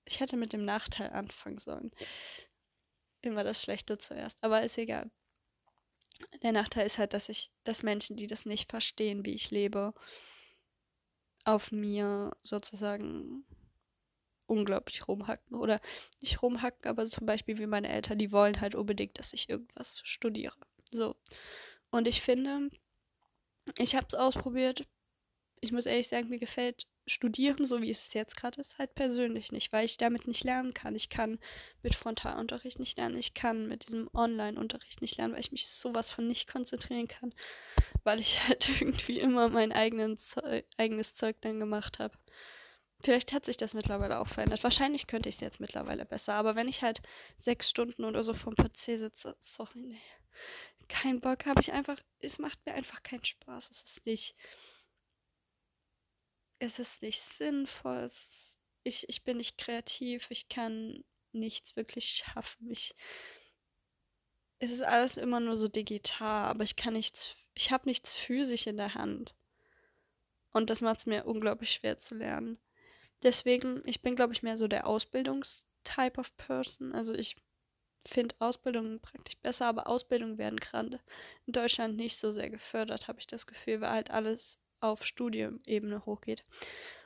Ich hätte mit dem Nachteil anfangen sollen. Immer das Schlechte zuerst. Aber ist egal. Der Nachteil ist halt, dass ich, dass Menschen, die das nicht verstehen, wie ich lebe, auf mir sozusagen unglaublich rumhacken. Oder nicht rumhacken, aber zum Beispiel wie meine Eltern, die wollen halt unbedingt, dass ich irgendwas studiere. So. Und ich finde, ich habe es ausprobiert, ich muss ehrlich sagen, mir gefällt Studieren, so wie es jetzt gerade ist, halt persönlich nicht, weil ich damit nicht lernen kann. Ich kann mit Frontalunterricht nicht lernen, ich kann mit diesem Online-Unterricht nicht lernen, weil ich mich sowas von nicht konzentrieren kann, weil ich [laughs] halt irgendwie immer mein Zeug, eigenes Zeug dann gemacht habe. Vielleicht hat sich das mittlerweile auch verändert. Wahrscheinlich könnte ich es jetzt mittlerweile besser, aber wenn ich halt sechs Stunden oder so vom PC sitze, sorry, nee, kein Bock, habe ich einfach, es macht mir einfach keinen Spaß. Es ist nicht es ist nicht sinnvoll, ist, ich, ich bin nicht kreativ, ich kann nichts wirklich schaffen. Ich, es ist alles immer nur so digital, aber ich kann nichts, ich habe nichts physisch in der Hand. Und das macht es mir unglaublich schwer zu lernen. Deswegen, ich bin, glaube ich, mehr so der Ausbildungstype of Person. Also ich finde Ausbildungen praktisch besser, aber Ausbildungen werden gerade in Deutschland nicht so sehr gefördert, habe ich das Gefühl, weil halt alles auf Studium-Ebene hochgeht.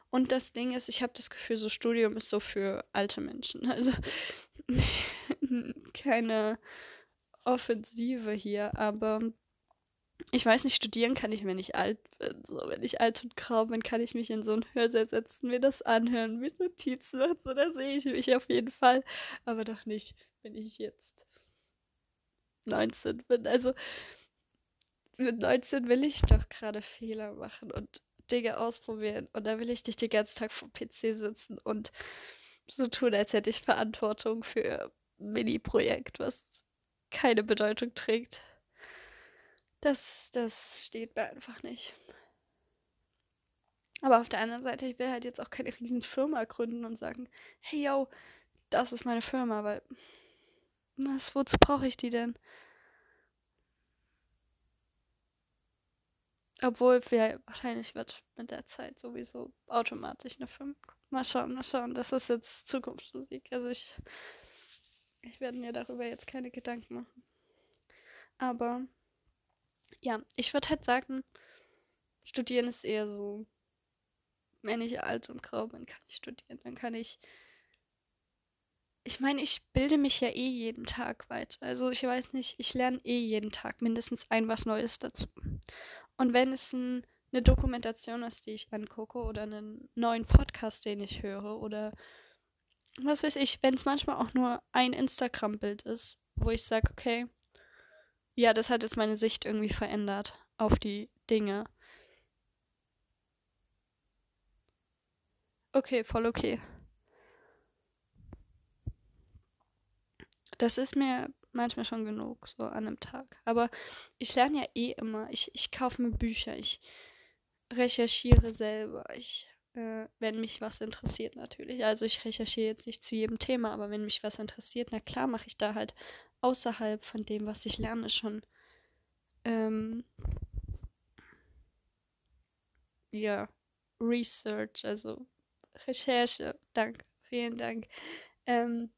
Und das Ding ist, ich habe das Gefühl, so Studium ist so für alte Menschen. [laughs] Also keine Offensive hier, aber ich weiß nicht, studieren kann ich, wenn ich alt bin. So, wenn ich alt und grau bin, kann ich mich in so ein Hörsaal setzen, mir das anhören, mit Notizen und so, da sehe ich mich auf jeden Fall. Aber doch nicht, wenn ich jetzt 19 bin. Also mit 19 will ich doch gerade Fehler machen und Dinge ausprobieren. Und da will ich nicht den ganzen Tag vom PC sitzen und so tun, als hätte ich Verantwortung für ein Mini-Projekt, was keine Bedeutung trägt. Das, das steht mir einfach nicht. Aber auf der anderen Seite, ich will halt jetzt auch keine riesen Firma gründen und sagen, hey yo, das ist meine Firma, weil was, wozu brauche ich die denn? Obwohl wir wahrscheinlich wird mit der Zeit sowieso automatisch eine 5. Mal schauen, mal schauen. Das ist jetzt Zukunftsmusik. Also ich, ich werde mir darüber jetzt keine Gedanken machen. Aber ja, ich würde halt sagen, studieren ist eher so, wenn ich alt und grau bin, kann ich studieren. Dann kann ich ich meine, ich bilde mich ja eh jeden Tag weiter. Also ich weiß nicht, ich lerne eh jeden Tag mindestens ein was Neues dazu. Und wenn es ein, eine Dokumentation ist, die ich angucke, oder einen neuen Podcast, den ich höre, oder was weiß ich, wenn es manchmal auch nur ein Instagram-Bild ist, wo ich sage, okay, ja, das hat jetzt meine Sicht irgendwie verändert auf die Dinge. Okay, voll okay. Das ist mir manchmal schon genug, so an einem Tag. Aber ich lerne ja eh immer. Ich, ich kaufe mir Bücher, ich recherchiere selber. Ich, äh, wenn mich was interessiert natürlich. Also ich recherchiere jetzt nicht zu jedem Thema, aber wenn mich was interessiert, na klar mache ich da halt außerhalb von dem, was ich lerne, schon ähm, ja, Research, also Recherche. Danke, vielen Dank. Ähm,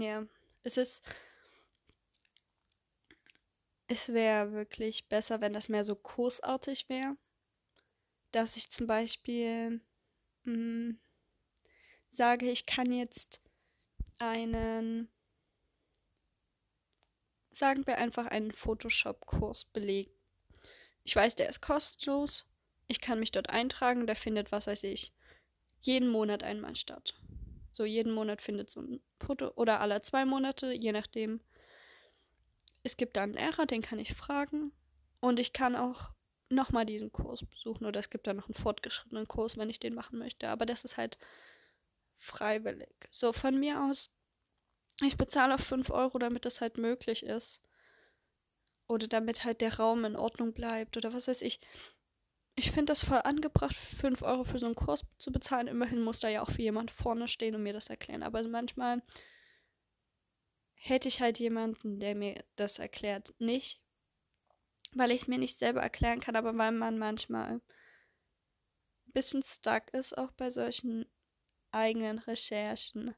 Ja, es ist. Es wäre wirklich besser, wenn das mehr so kursartig wäre. Dass ich zum Beispiel mh, hm, sage, ich kann jetzt einen, sagen wir einfach einen Photoshop-Kurs belegen. Ich weiß, der ist kostenlos. Ich kann mich dort eintragen, der findet, was weiß ich, jeden Monat einmal statt. So jeden Monat findet so ein Foto oder alle zwei Monate, je nachdem. Es gibt da einen Lehrer, den kann ich fragen. Und ich kann auch nochmal diesen Kurs besuchen. Oder es gibt da noch einen fortgeschrittenen Kurs, wenn ich den machen möchte. Aber das ist halt freiwillig. So, von mir aus, ich bezahle auf 5 Euro, damit das halt möglich ist. Oder damit halt der Raum in Ordnung bleibt. Oder was weiß ich ich finde das voll angebracht, 5 Euro für so einen Kurs zu bezahlen. Immerhin muss da ja auch für jemand vorne stehen und mir das erklären. Aber manchmal hätte ich halt jemanden, der mir das erklärt. Nicht, weil ich es mir nicht selber erklären kann, aber weil man manchmal ein bisschen stuck ist, auch bei solchen eigenen Recherchen.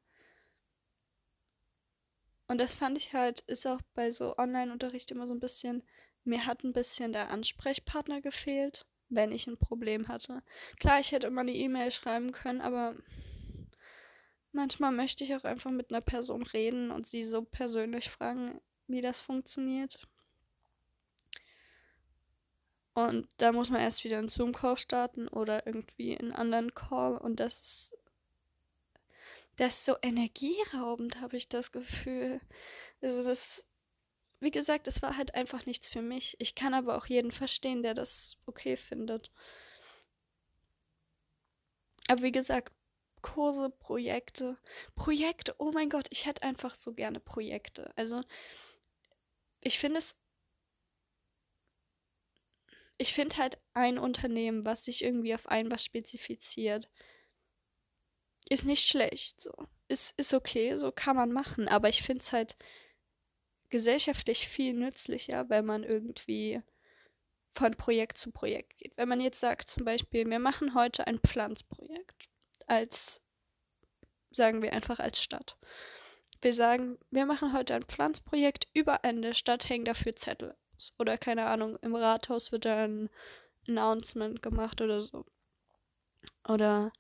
Und das fand ich halt, ist auch bei so Online-Unterricht immer so ein bisschen, mir hat ein bisschen der Ansprechpartner gefehlt wenn ich ein Problem hatte. Klar, ich hätte immer eine E-Mail schreiben können, aber manchmal möchte ich auch einfach mit einer Person reden und sie so persönlich fragen, wie das funktioniert. Und da muss man erst wieder einen Zoom-Call starten oder irgendwie einen anderen Call und das ist das ist so energieraubend, habe ich das Gefühl. Also das wie gesagt, es war halt einfach nichts für mich. Ich kann aber auch jeden verstehen, der das okay findet. Aber wie gesagt, Kurse, Projekte. Projekte, oh mein Gott, ich hätte einfach so gerne Projekte. Also, ich finde es. Ich finde halt ein Unternehmen, was sich irgendwie auf ein was spezifiziert, ist nicht schlecht. So. Ist, ist okay, so kann man machen. Aber ich finde es halt gesellschaftlich viel nützlicher, wenn man irgendwie von Projekt zu Projekt geht. Wenn man jetzt sagt, zum Beispiel, wir machen heute ein Pflanzprojekt als, sagen wir einfach als Stadt. Wir sagen, wir machen heute ein Pflanzprojekt, überall in der Stadt hängen dafür Zettel. Oder keine Ahnung, im Rathaus wird da ein Announcement gemacht oder so. Oder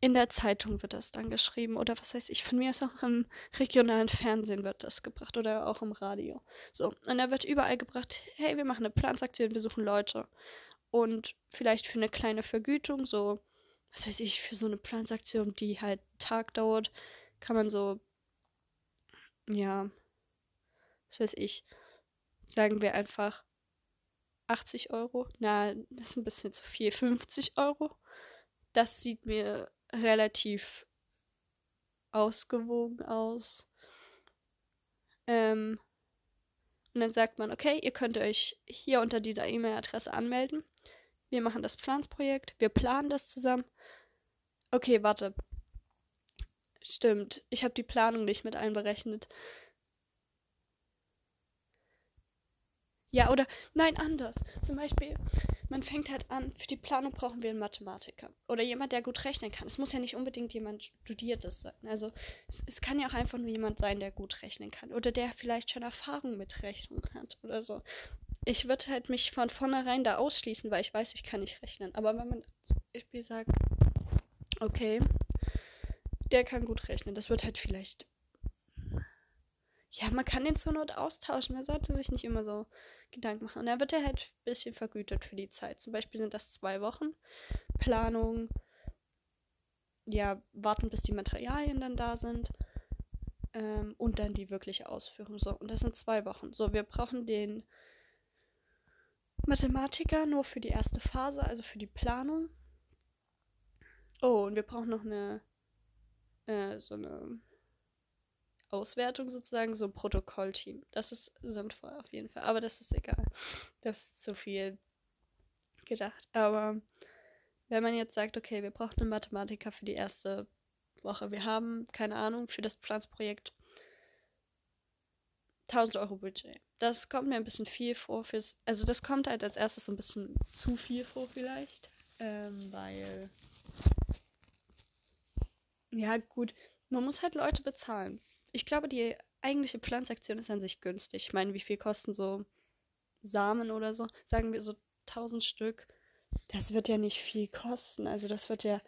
in der Zeitung wird das dann geschrieben oder was weiß ich, von mir ist auch im regionalen Fernsehen wird das gebracht oder auch im Radio. So, und da wird überall gebracht, hey, wir machen eine Plansaktion, wir suchen Leute. Und vielleicht für eine kleine Vergütung, so, was weiß ich, für so eine Plansaktion, die halt Tag dauert, kann man so, ja, was weiß ich, sagen wir einfach 80 Euro. Na, das ist ein bisschen zu viel, 50 Euro. Das sieht mir relativ ausgewogen aus. Ähm, und dann sagt man, okay, ihr könnt euch hier unter dieser E-Mail-Adresse anmelden. Wir machen das Pflanzprojekt, wir planen das zusammen. Okay, warte. Stimmt, ich habe die Planung nicht mit einberechnet. Ja, oder nein, anders. Zum Beispiel, man fängt halt an, für die Planung brauchen wir einen Mathematiker. Oder jemand, der gut rechnen kann. Es muss ja nicht unbedingt jemand Studiertes sein. Also es, es kann ja auch einfach nur jemand sein, der gut rechnen kann. Oder der vielleicht schon Erfahrung mit Rechnung hat oder so. Ich würde halt mich von vornherein da ausschließen, weil ich weiß, ich kann nicht rechnen. Aber wenn man zum Beispiel sagt, okay, der kann gut rechnen, das wird halt vielleicht ja, man kann den zur Not austauschen. Man sollte sich nicht immer so Gedanken machen. Und dann wird er halt ein bisschen vergütet für die Zeit. Zum Beispiel sind das zwei Wochen. Planung, ja, warten, bis die Materialien dann da sind. Ähm, und dann die wirkliche Ausführung. So, und das sind zwei Wochen. So, wir brauchen den Mathematiker nur für die erste Phase, also für die Planung. Oh, und wir brauchen noch eine, äh, so eine Auswertung sozusagen, so ein Protokollteam. Das ist sinnvoll auf jeden Fall. Aber das ist egal. Das ist zu viel gedacht. Aber wenn man jetzt sagt, okay, wir brauchen einen Mathematiker für die erste Woche. Wir haben, keine Ahnung, für das Pflanzprojekt 1000 Euro Budget. Das kommt mir ein bisschen viel vor fürs. Also, das kommt halt als erstes so ein bisschen zu viel vor, vielleicht. Ähm, weil. Ja, gut. Man muss halt Leute bezahlen ich glaube, die eigentliche Pflanzaktion ist an sich günstig. Ich meine, wie viel kosten so Samen oder so? Sagen wir so 1000 Stück. Das wird ja nicht viel kosten. Also das wird ja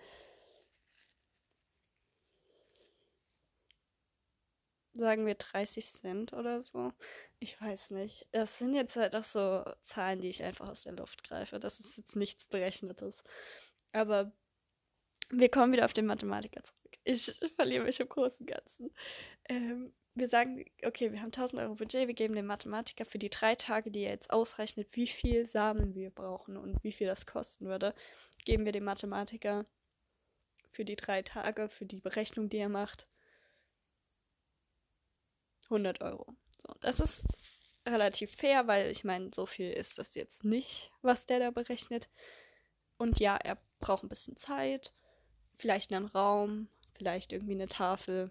sagen wir 30 Cent oder so. Ich weiß nicht. Das sind jetzt halt auch so Zahlen, die ich einfach aus der Luft greife. Das ist jetzt nichts Berechnetes. Aber wir kommen wieder auf den Mathematiker zurück. Ich verliere mich im Großen und Ganzen. Ähm, wir sagen, okay, wir haben 1000 Euro Budget, wir geben dem Mathematiker für die drei Tage, die er jetzt ausrechnet, wie viel Samen wir brauchen und wie viel das kosten würde, geben wir dem Mathematiker für die drei Tage, für die Berechnung, die er macht, 100 Euro. So, das ist relativ fair, weil ich meine, so viel ist das jetzt nicht, was der da berechnet. Und ja, er braucht ein bisschen Zeit, vielleicht einen Raum, vielleicht irgendwie eine Tafel.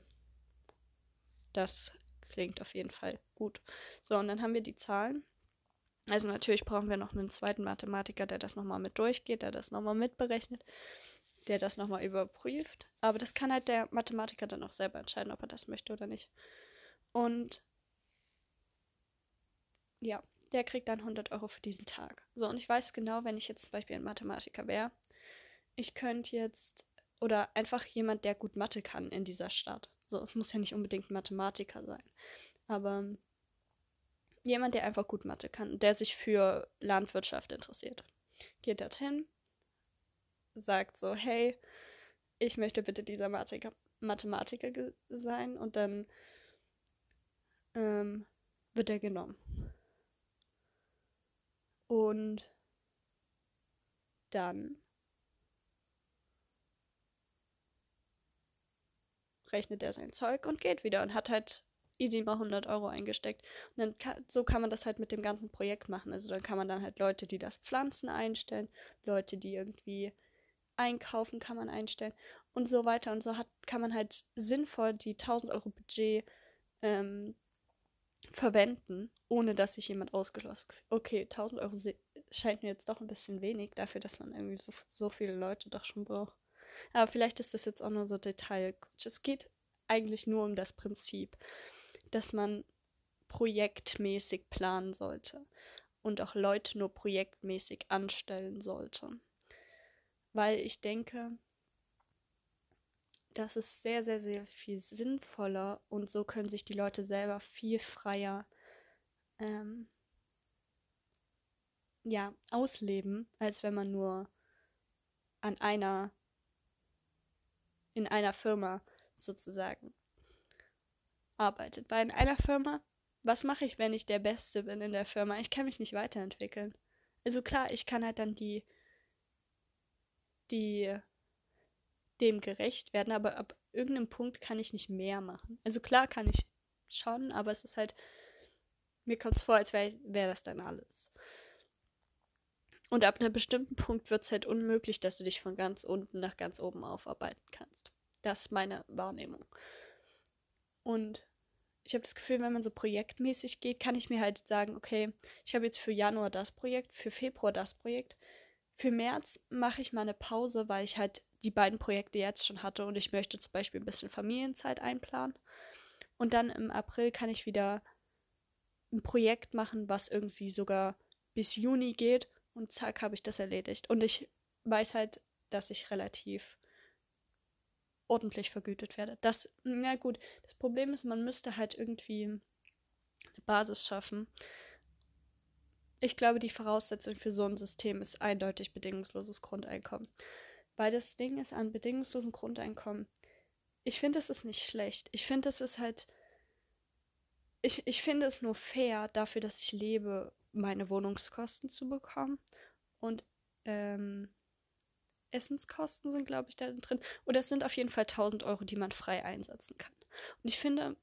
Das klingt auf jeden Fall gut. So, und dann haben wir die Zahlen. Also natürlich brauchen wir noch einen zweiten Mathematiker, der das nochmal mit durchgeht, der das nochmal mitberechnet, der das nochmal überprüft. Aber das kann halt der Mathematiker dann auch selber entscheiden, ob er das möchte oder nicht. Und ja, der kriegt dann 100 Euro für diesen Tag. So, und ich weiß genau, wenn ich jetzt zum Beispiel ein Mathematiker wäre, ich könnte jetzt oder einfach jemand, der gut Mathe kann in dieser Stadt. So, es muss ja nicht unbedingt ein Mathematiker sein. Aber jemand, der einfach gut Mathe kann, der sich für Landwirtschaft interessiert. Geht dorthin, sagt so, hey, ich möchte bitte dieser Mathematiker, Mathematiker sein und dann ähm, wird er genommen. Und dann rechnet er sein Zeug und geht wieder und hat halt easy mal 100 Euro eingesteckt. Und dann kann, so kann man das halt mit dem ganzen Projekt machen. Also dann kann man dann halt Leute, die das pflanzen, einstellen, Leute, die irgendwie einkaufen, kann man einstellen und so weiter. Und so hat, kann man halt sinnvoll die 1000 Euro Budget ähm, verwenden, ohne dass sich jemand ausgeschlossen Okay, 1000 Euro scheint mir jetzt doch ein bisschen wenig dafür, dass man irgendwie so, so viele Leute doch schon braucht. Aber vielleicht ist das jetzt auch nur so Detail. Es geht eigentlich nur um das Prinzip, dass man projektmäßig planen sollte und auch Leute nur projektmäßig anstellen sollte. Weil ich denke, das ist sehr, sehr, sehr viel sinnvoller und so können sich die Leute selber viel freier ähm, ja, ausleben, als wenn man nur an einer in einer Firma sozusagen arbeitet. Weil in einer Firma, was mache ich, wenn ich der Beste bin in der Firma? Ich kann mich nicht weiterentwickeln. Also klar, ich kann halt dann die, die, dem gerecht werden, aber ab irgendeinem Punkt kann ich nicht mehr machen. Also klar kann ich schon, aber es ist halt, mir kommt es vor, als wäre wär das dann alles. Und ab einem bestimmten Punkt wird es halt unmöglich, dass du dich von ganz unten nach ganz oben aufarbeiten kannst. Das ist meine Wahrnehmung. Und ich habe das Gefühl, wenn man so projektmäßig geht, kann ich mir halt sagen, okay, ich habe jetzt für Januar das Projekt, für Februar das Projekt. Für März mache ich mal eine Pause, weil ich halt die beiden Projekte jetzt schon hatte und ich möchte zum Beispiel ein bisschen Familienzeit einplanen. Und dann im April kann ich wieder ein Projekt machen, was irgendwie sogar bis Juni geht und zack, habe ich das erledigt. Und ich weiß halt, dass ich relativ ordentlich vergütet werde. Das, na gut, das Problem ist, man müsste halt irgendwie eine Basis schaffen. Ich glaube, die Voraussetzung für so ein System ist eindeutig bedingungsloses Grundeinkommen. Weil das Ding ist an bedingungslosem Grundeinkommen. Ich finde, es ist nicht schlecht. Ich finde, es ist halt. Ich, ich finde es nur fair, dafür, dass ich lebe, meine Wohnungskosten zu bekommen. Und ähm, Essenskosten sind, glaube ich, da drin. Oder es sind auf jeden Fall 1000 Euro, die man frei einsetzen kann. Und ich finde,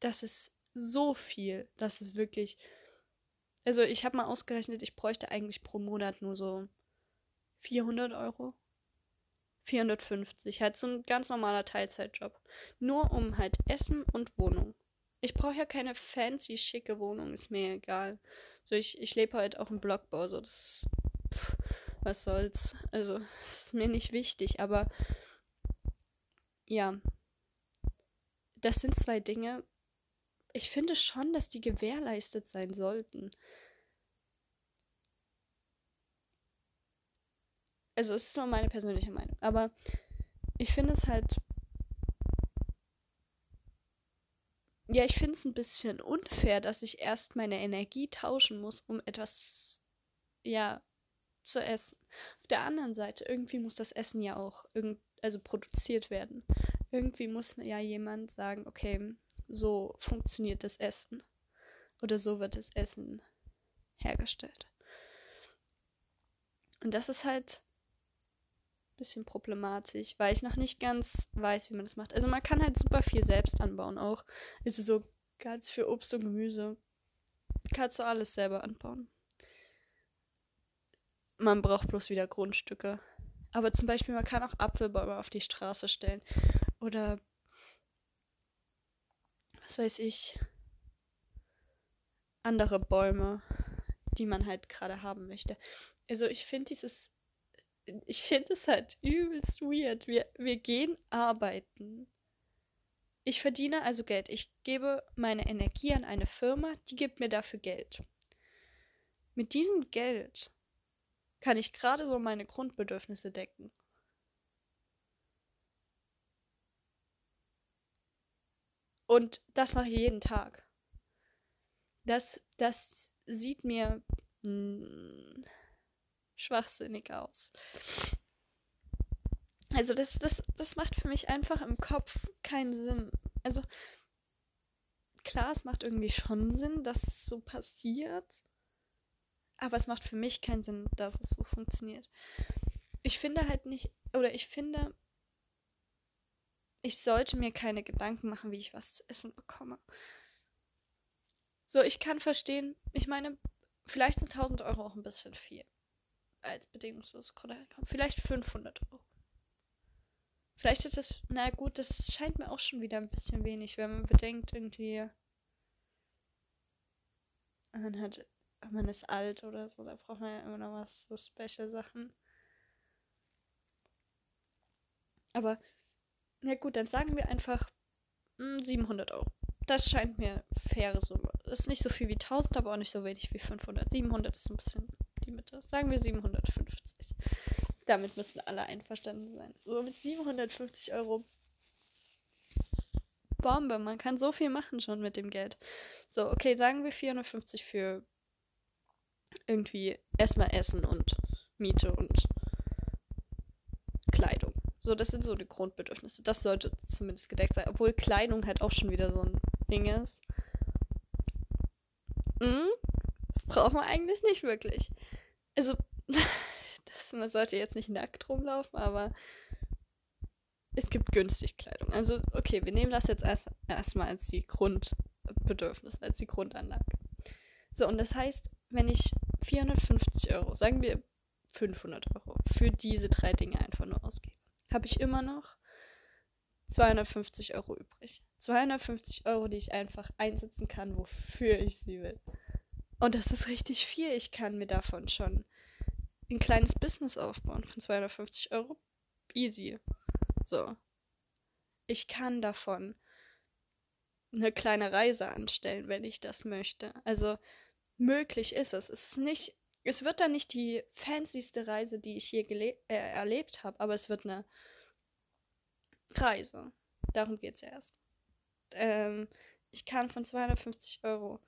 das ist so viel, dass es wirklich. Also, ich habe mal ausgerechnet, ich bräuchte eigentlich pro Monat nur so 400 Euro. 450. Halt so ein ganz normaler Teilzeitjob. Nur um halt Essen und Wohnung. Ich brauche ja keine fancy, schicke Wohnung, ist mir egal. So, ich, ich lebe halt auch im Blockbau, so das was soll's. Also, ist mir nicht wichtig, aber ja. Das sind zwei Dinge. Ich finde schon, dass die gewährleistet sein sollten. Also, es ist nur meine persönliche Meinung, aber ich finde es halt. Ja, ich finde es ein bisschen unfair, dass ich erst meine Energie tauschen muss, um etwas, ja, zu essen. Auf der anderen Seite, irgendwie muss das Essen ja auch irgend, also produziert werden. Irgendwie muss ja jemand sagen, okay, so funktioniert das Essen. Oder so wird das Essen hergestellt. Und das ist halt bisschen problematisch, weil ich noch nicht ganz weiß, wie man das macht. Also man kann halt super viel selbst anbauen auch. Also so ganz für Obst und Gemüse kannst du alles selber anbauen. Man braucht bloß wieder Grundstücke. Aber zum Beispiel, man kann auch Apfelbäume auf die Straße stellen. Oder was weiß ich. Andere Bäume, die man halt gerade haben möchte. Also ich finde dieses. Ich finde es halt übelst weird. Wir, wir gehen arbeiten. Ich verdiene also Geld. Ich gebe meine Energie an eine Firma, die gibt mir dafür Geld. Mit diesem Geld kann ich gerade so meine Grundbedürfnisse decken. Und das mache ich jeden Tag. Das, das sieht mir hm, schwachsinnig aus. Also das, das, das macht für mich einfach im Kopf keinen Sinn. Also klar, es macht irgendwie schon Sinn, dass es so passiert. Aber es macht für mich keinen Sinn, dass es so funktioniert. Ich finde halt nicht, oder ich finde, ich sollte mir keine Gedanken machen, wie ich was zu essen bekomme. So, ich kann verstehen, ich meine, vielleicht sind 1000 Euro auch ein bisschen viel. Als bedingungsloses Grundeinkommen. Vielleicht 500 Euro. Vielleicht ist das, na gut, das scheint mir auch schon wieder ein bisschen wenig, wenn man bedenkt, irgendwie. Man hat man ist alt oder so, da braucht man ja immer noch was, so Special-Sachen. Aber, ja gut, dann sagen wir einfach mh, hm, 700 Euro. Das scheint mir faire Summe. Ist nicht so viel wie 1000, aber auch nicht so wenig wie 500. 700 ist ein bisschen die Mitte. Sagen wir 750. Damit müssen alle einverstanden sein. So mit 750 Euro Bombe. Man kann so viel machen schon mit dem Geld. So, okay, sagen wir 450 für irgendwie erstmal Essen und Miete und Kleidung. So, das sind so die Grundbedürfnisse. Das sollte zumindest gedeckt sein. Obwohl Kleidung halt auch schon wieder so ein Ding ist. Hm? Braucht man eigentlich nicht wirklich. Also, [laughs] das, man sollte jetzt nicht nackt rumlaufen, aber es gibt günstig Kleidung. Also, okay, wir nehmen das jetzt erst, erstmal als die Grundbedürfnisse, als die Grundanlage. So, und das heißt, wenn ich 450 Euro, sagen wir 500 Euro, für diese drei Dinge einfach nur ausgebe, habe ich immer noch 250 Euro übrig. 250 Euro, die ich einfach einsetzen kann, wofür ich sie will. Und das ist richtig viel. Ich kann mir davon schon ein kleines Business aufbauen von 250 Euro. Easy. So. Ich kann davon eine kleine Reise anstellen, wenn ich das möchte. Also möglich ist es. Es ist nicht, es wird dann nicht die fancyste Reise, die ich je äh, erlebt habe, aber es wird eine Reise. Darum geht es erst. Ähm, ich kann von 250 Euro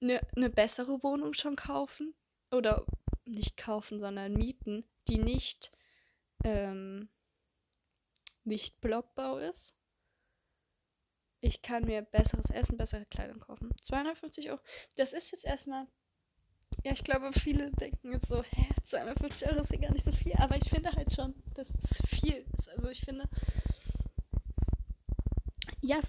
eine ne bessere Wohnung schon kaufen. Oder nicht kaufen, sondern mieten, die nicht, ähm, nicht Blockbau ist. Ich kann mir besseres Essen, bessere Kleidung kaufen. 250 Euro. Das ist jetzt erstmal. Ja, ich glaube, viele denken jetzt so, hä, 250 Euro ist ja gar nicht so viel. Aber ich finde halt schon, dass es viel ist. Also ich finde, ja,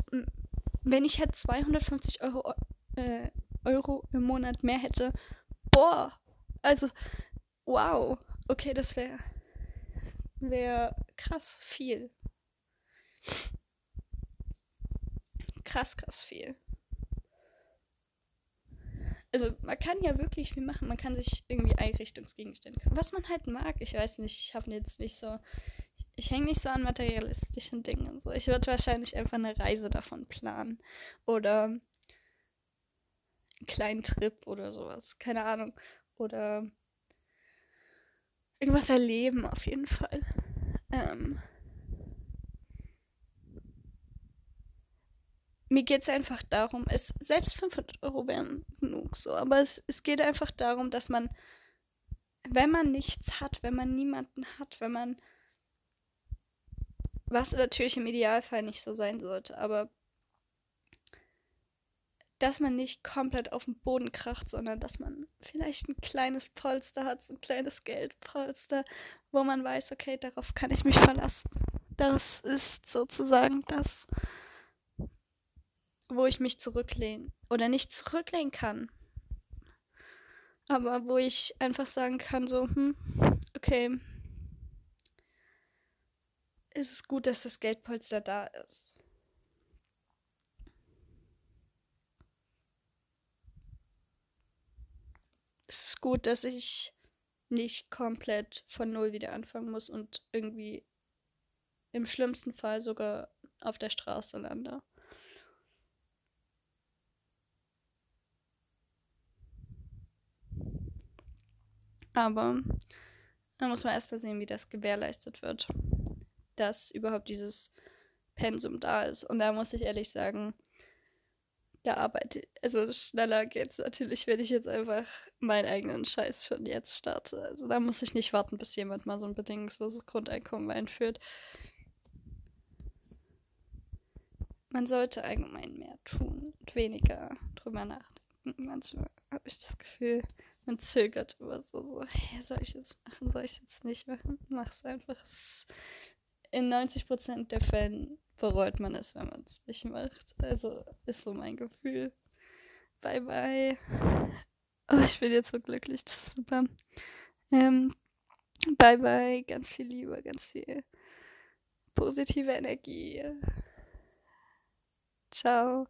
wenn ich halt 250 Euro, äh, Euro im Monat mehr hätte, boah, also, wow, okay, das wäre wär krass viel. Krass, krass viel. Also man kann ja wirklich viel machen. Man kann sich irgendwie Einrichtungsgegenstände kaufen. Was man halt mag. Ich weiß nicht, ich habe jetzt nicht so ich hänge nicht so an materialistischen Dingen. So. Ich würde wahrscheinlich einfach eine Reise davon planen. Oder kleinen Trip oder sowas. Keine Ahnung. Oder irgendwas erleben auf jeden Fall. Ähm, mir geht es einfach darum, es, selbst 500 Euro wären genug so, aber es, es geht einfach darum, dass man, wenn man nichts hat, wenn man niemanden hat, wenn man was natürlich im Idealfall nicht so sein sollte, aber dass man nicht komplett auf den Boden kracht, sondern dass man vielleicht ein kleines Polster hat, so ein kleines Geldpolster, wo man weiß, okay, darauf kann ich mich verlassen. Das ist sozusagen das, wo ich mich zurücklehnen oder nicht zurücklehnen kann. Aber wo ich einfach sagen kann, so, hm, okay, ist es gut, dass das Geldpolster da ist. Es ist gut, dass ich nicht komplett von Null wieder anfangen muss und irgendwie im schlimmsten Fall sogar auf der Straße lande. Aber da muss man erstmal sehen, wie das gewährleistet wird dass überhaupt dieses Pensum da ist. Und da muss ich ehrlich sagen, da arbeite ich, also schneller geht es natürlich, wenn ich jetzt einfach meinen eigenen Scheiß schon jetzt starte. Also da muss ich nicht warten, bis jemand mal so ein bedingungsloses Grundeinkommen einführt. Man sollte allgemein mehr tun und weniger drüber nachdenken. Manchmal habe ich das Gefühl, man zögert über so, so, hey, soll ich jetzt machen, soll ich jetzt nicht machen? Mach's einfach. In 90% der Fällen bereut man es, wenn man es nicht macht. Also ist so mein Gefühl. Bye bye. Oh, ich bin jetzt so glücklich. Das ist super. Ähm, bye bye. Ganz viel Liebe, ganz viel positive Energie. Ciao.